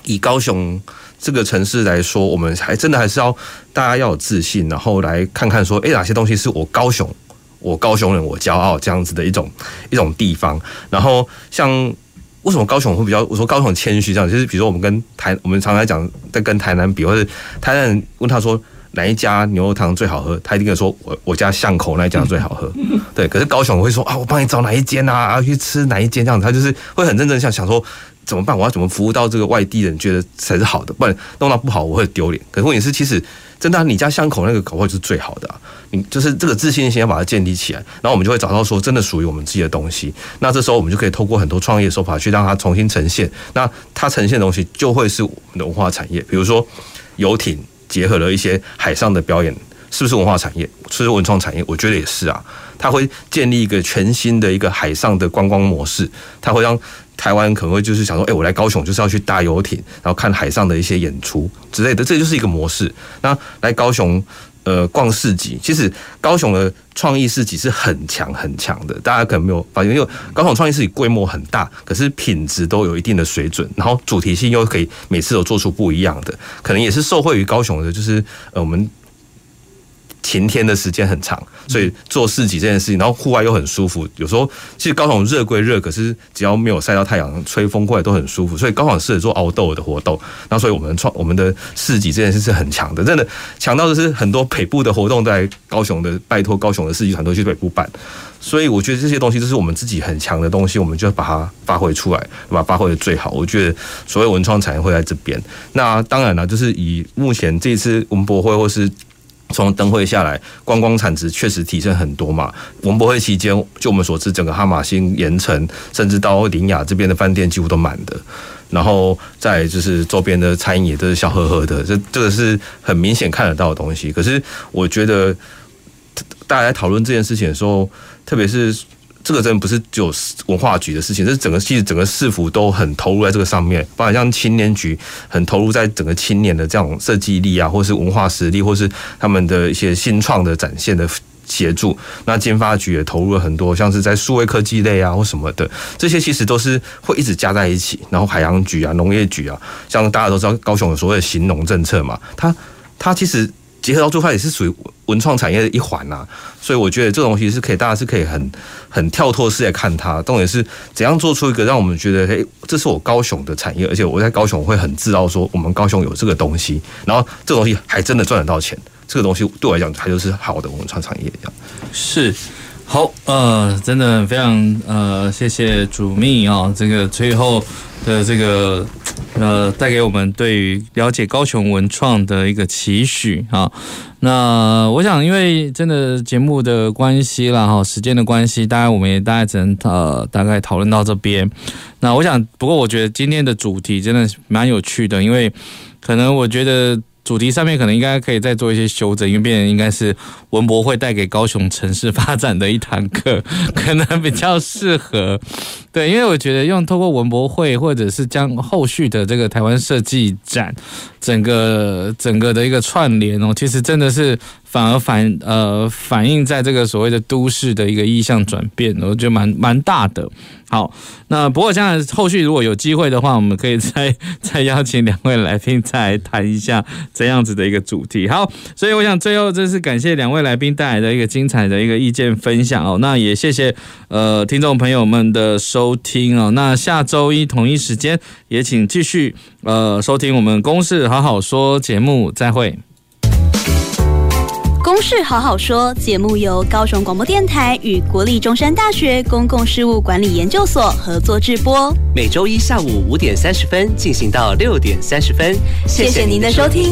[SPEAKER 2] 以高雄这个城市来说，我们还真的还是要大家要有自信，然后来看看说，哎，哪些东西是我高雄，我高雄人我骄傲这样子的一种一种地方。然后像为什么高雄会比较，我说高雄很谦虚这样，就是比如说我们跟台，我们常常讲在跟台南比，或者台南人问他说。哪一家牛肉汤最好喝？他一定会说我我家巷口那一家最好喝。对，可是高雄会说啊，我帮你找哪一间啊，去吃哪一间这样。他就是会很认真想想说怎么办？我要怎么服务到这个外地人觉得才是好的？不然弄到不好我会丢脸。可是问题是，其实真的、你家巷口那个搞不好就是最好的、你就是这个自信心要把它建立起来，然后我们就会找到说真的属于我们自己的东西。那这时候我们就可以透过很多创业手法去让它重新呈现。那它呈现的东西就会是我们的文化产业，比如说游艇。结合了一些海上的表演，是不是文化产业？是不是文创产业？我觉得也是啊。它会建立一个全新的一个海上的观光模式，它会让台湾可能会就是想说，哎，我来高雄就是要去搭游艇，然后看海上的一些演出之类的，这就是一个模式。那来高雄。呃，逛市集，其实高雄的创意市集是很强很强的，大家可能没有发现，因为高雄创意市集规模很大，可是品质都有一定的水准，然后主题性又可以每次都做出不一样的，可能也是受惠于高雄的，就是呃我们。晴天的时间很长，所以做市集这件事情，然后户外又很舒服。有时候其实高雄热归热，可是只要没有晒到太阳，吹风过来都很舒服。所以高雄适合做 outdoor 的活动。那所以我们创我们的市集这件事是很强的，真的强到的是很多北部的活动在高雄的，拜托高雄的市集团队去北部办。所以我觉得这些东西都是我们自己很强的东西，我们就要把它发挥出来，把它发挥的最好。我觉得所谓文创产业会在这边。那当然了，就是以目前这一次文博会或是。从灯会下来，观光产值确实提升很多嘛。文博会期间，就我们所知，整个哈马星、盐城，甚至到林雅这边的饭店几乎都满的。然后再就是周边的餐饮也都是笑呵呵的，这这个是很明显看得到的东西。可是我觉得，大家在讨论这件事情的时候，特别是。这个真的不是只有文化局的事情，这是整个其实整个市府都很投入在这个上面，包括像青年局很投入在整个青年的这种设计力啊，或是文化实力，或是他们的一些新创的展现的协助。那经发局也投入了很多，像是在数位科技类啊或什么的，这些其实都是会一直加在一起。然后海洋局啊、农业局啊，像大家都知道高雄有所谓的行农政策嘛，它它其实。结合到最后也是属于文创产业的一环呐，所以我觉得这种东西是可以，大家是可以很很跳脱式来看它。重点是怎样做出一个让我们觉得，诶，这是我高雄的产业，而且我在高雄会很自豪说，我们高雄有这个东西，然后这个东西还真的赚得到钱，这个东西对我来讲，它就是好的文创产业这样。
[SPEAKER 1] 是，好，呃，真的非常呃，谢谢主秘啊，这个最后的这个。呃，带给我们对于了解高雄文创的一个期许啊。那我想，因为真的节目的关系啦，哈，时间的关系，大概我们也大概只能呃大概讨论到这边。那我想，不过我觉得今天的主题真的蛮有趣的，因为可能我觉得。主题上面可能应该可以再做一些修正，因为变成应该是文博会带给高雄城市发展的一堂课，可能比较适合。对，因为我觉得用透过文博会，或者是将后续的这个台湾设计展，整个整个的一个串联哦，其实真的是。反而反呃反映在这个所谓的都市的一个意向转变，我觉得蛮蛮大的。好，那不过将来后续如果有机会的话，我们可以再再邀请两位来宾再来谈一下这样子的一个主题。好，所以我想最后真是感谢两位来宾带来的一个精彩的一个意见分享哦。那也谢谢呃听众朋友们的收听哦。那下周一同一时间也请继续呃收听我们公事好好说节目，再会。
[SPEAKER 13] 公事好好说节目由高雄广播电台与国立中山大学公共事务管理研究所合作制播，
[SPEAKER 12] 每周一下午五点三十分进行到六点三十分。
[SPEAKER 13] 谢谢您的收听。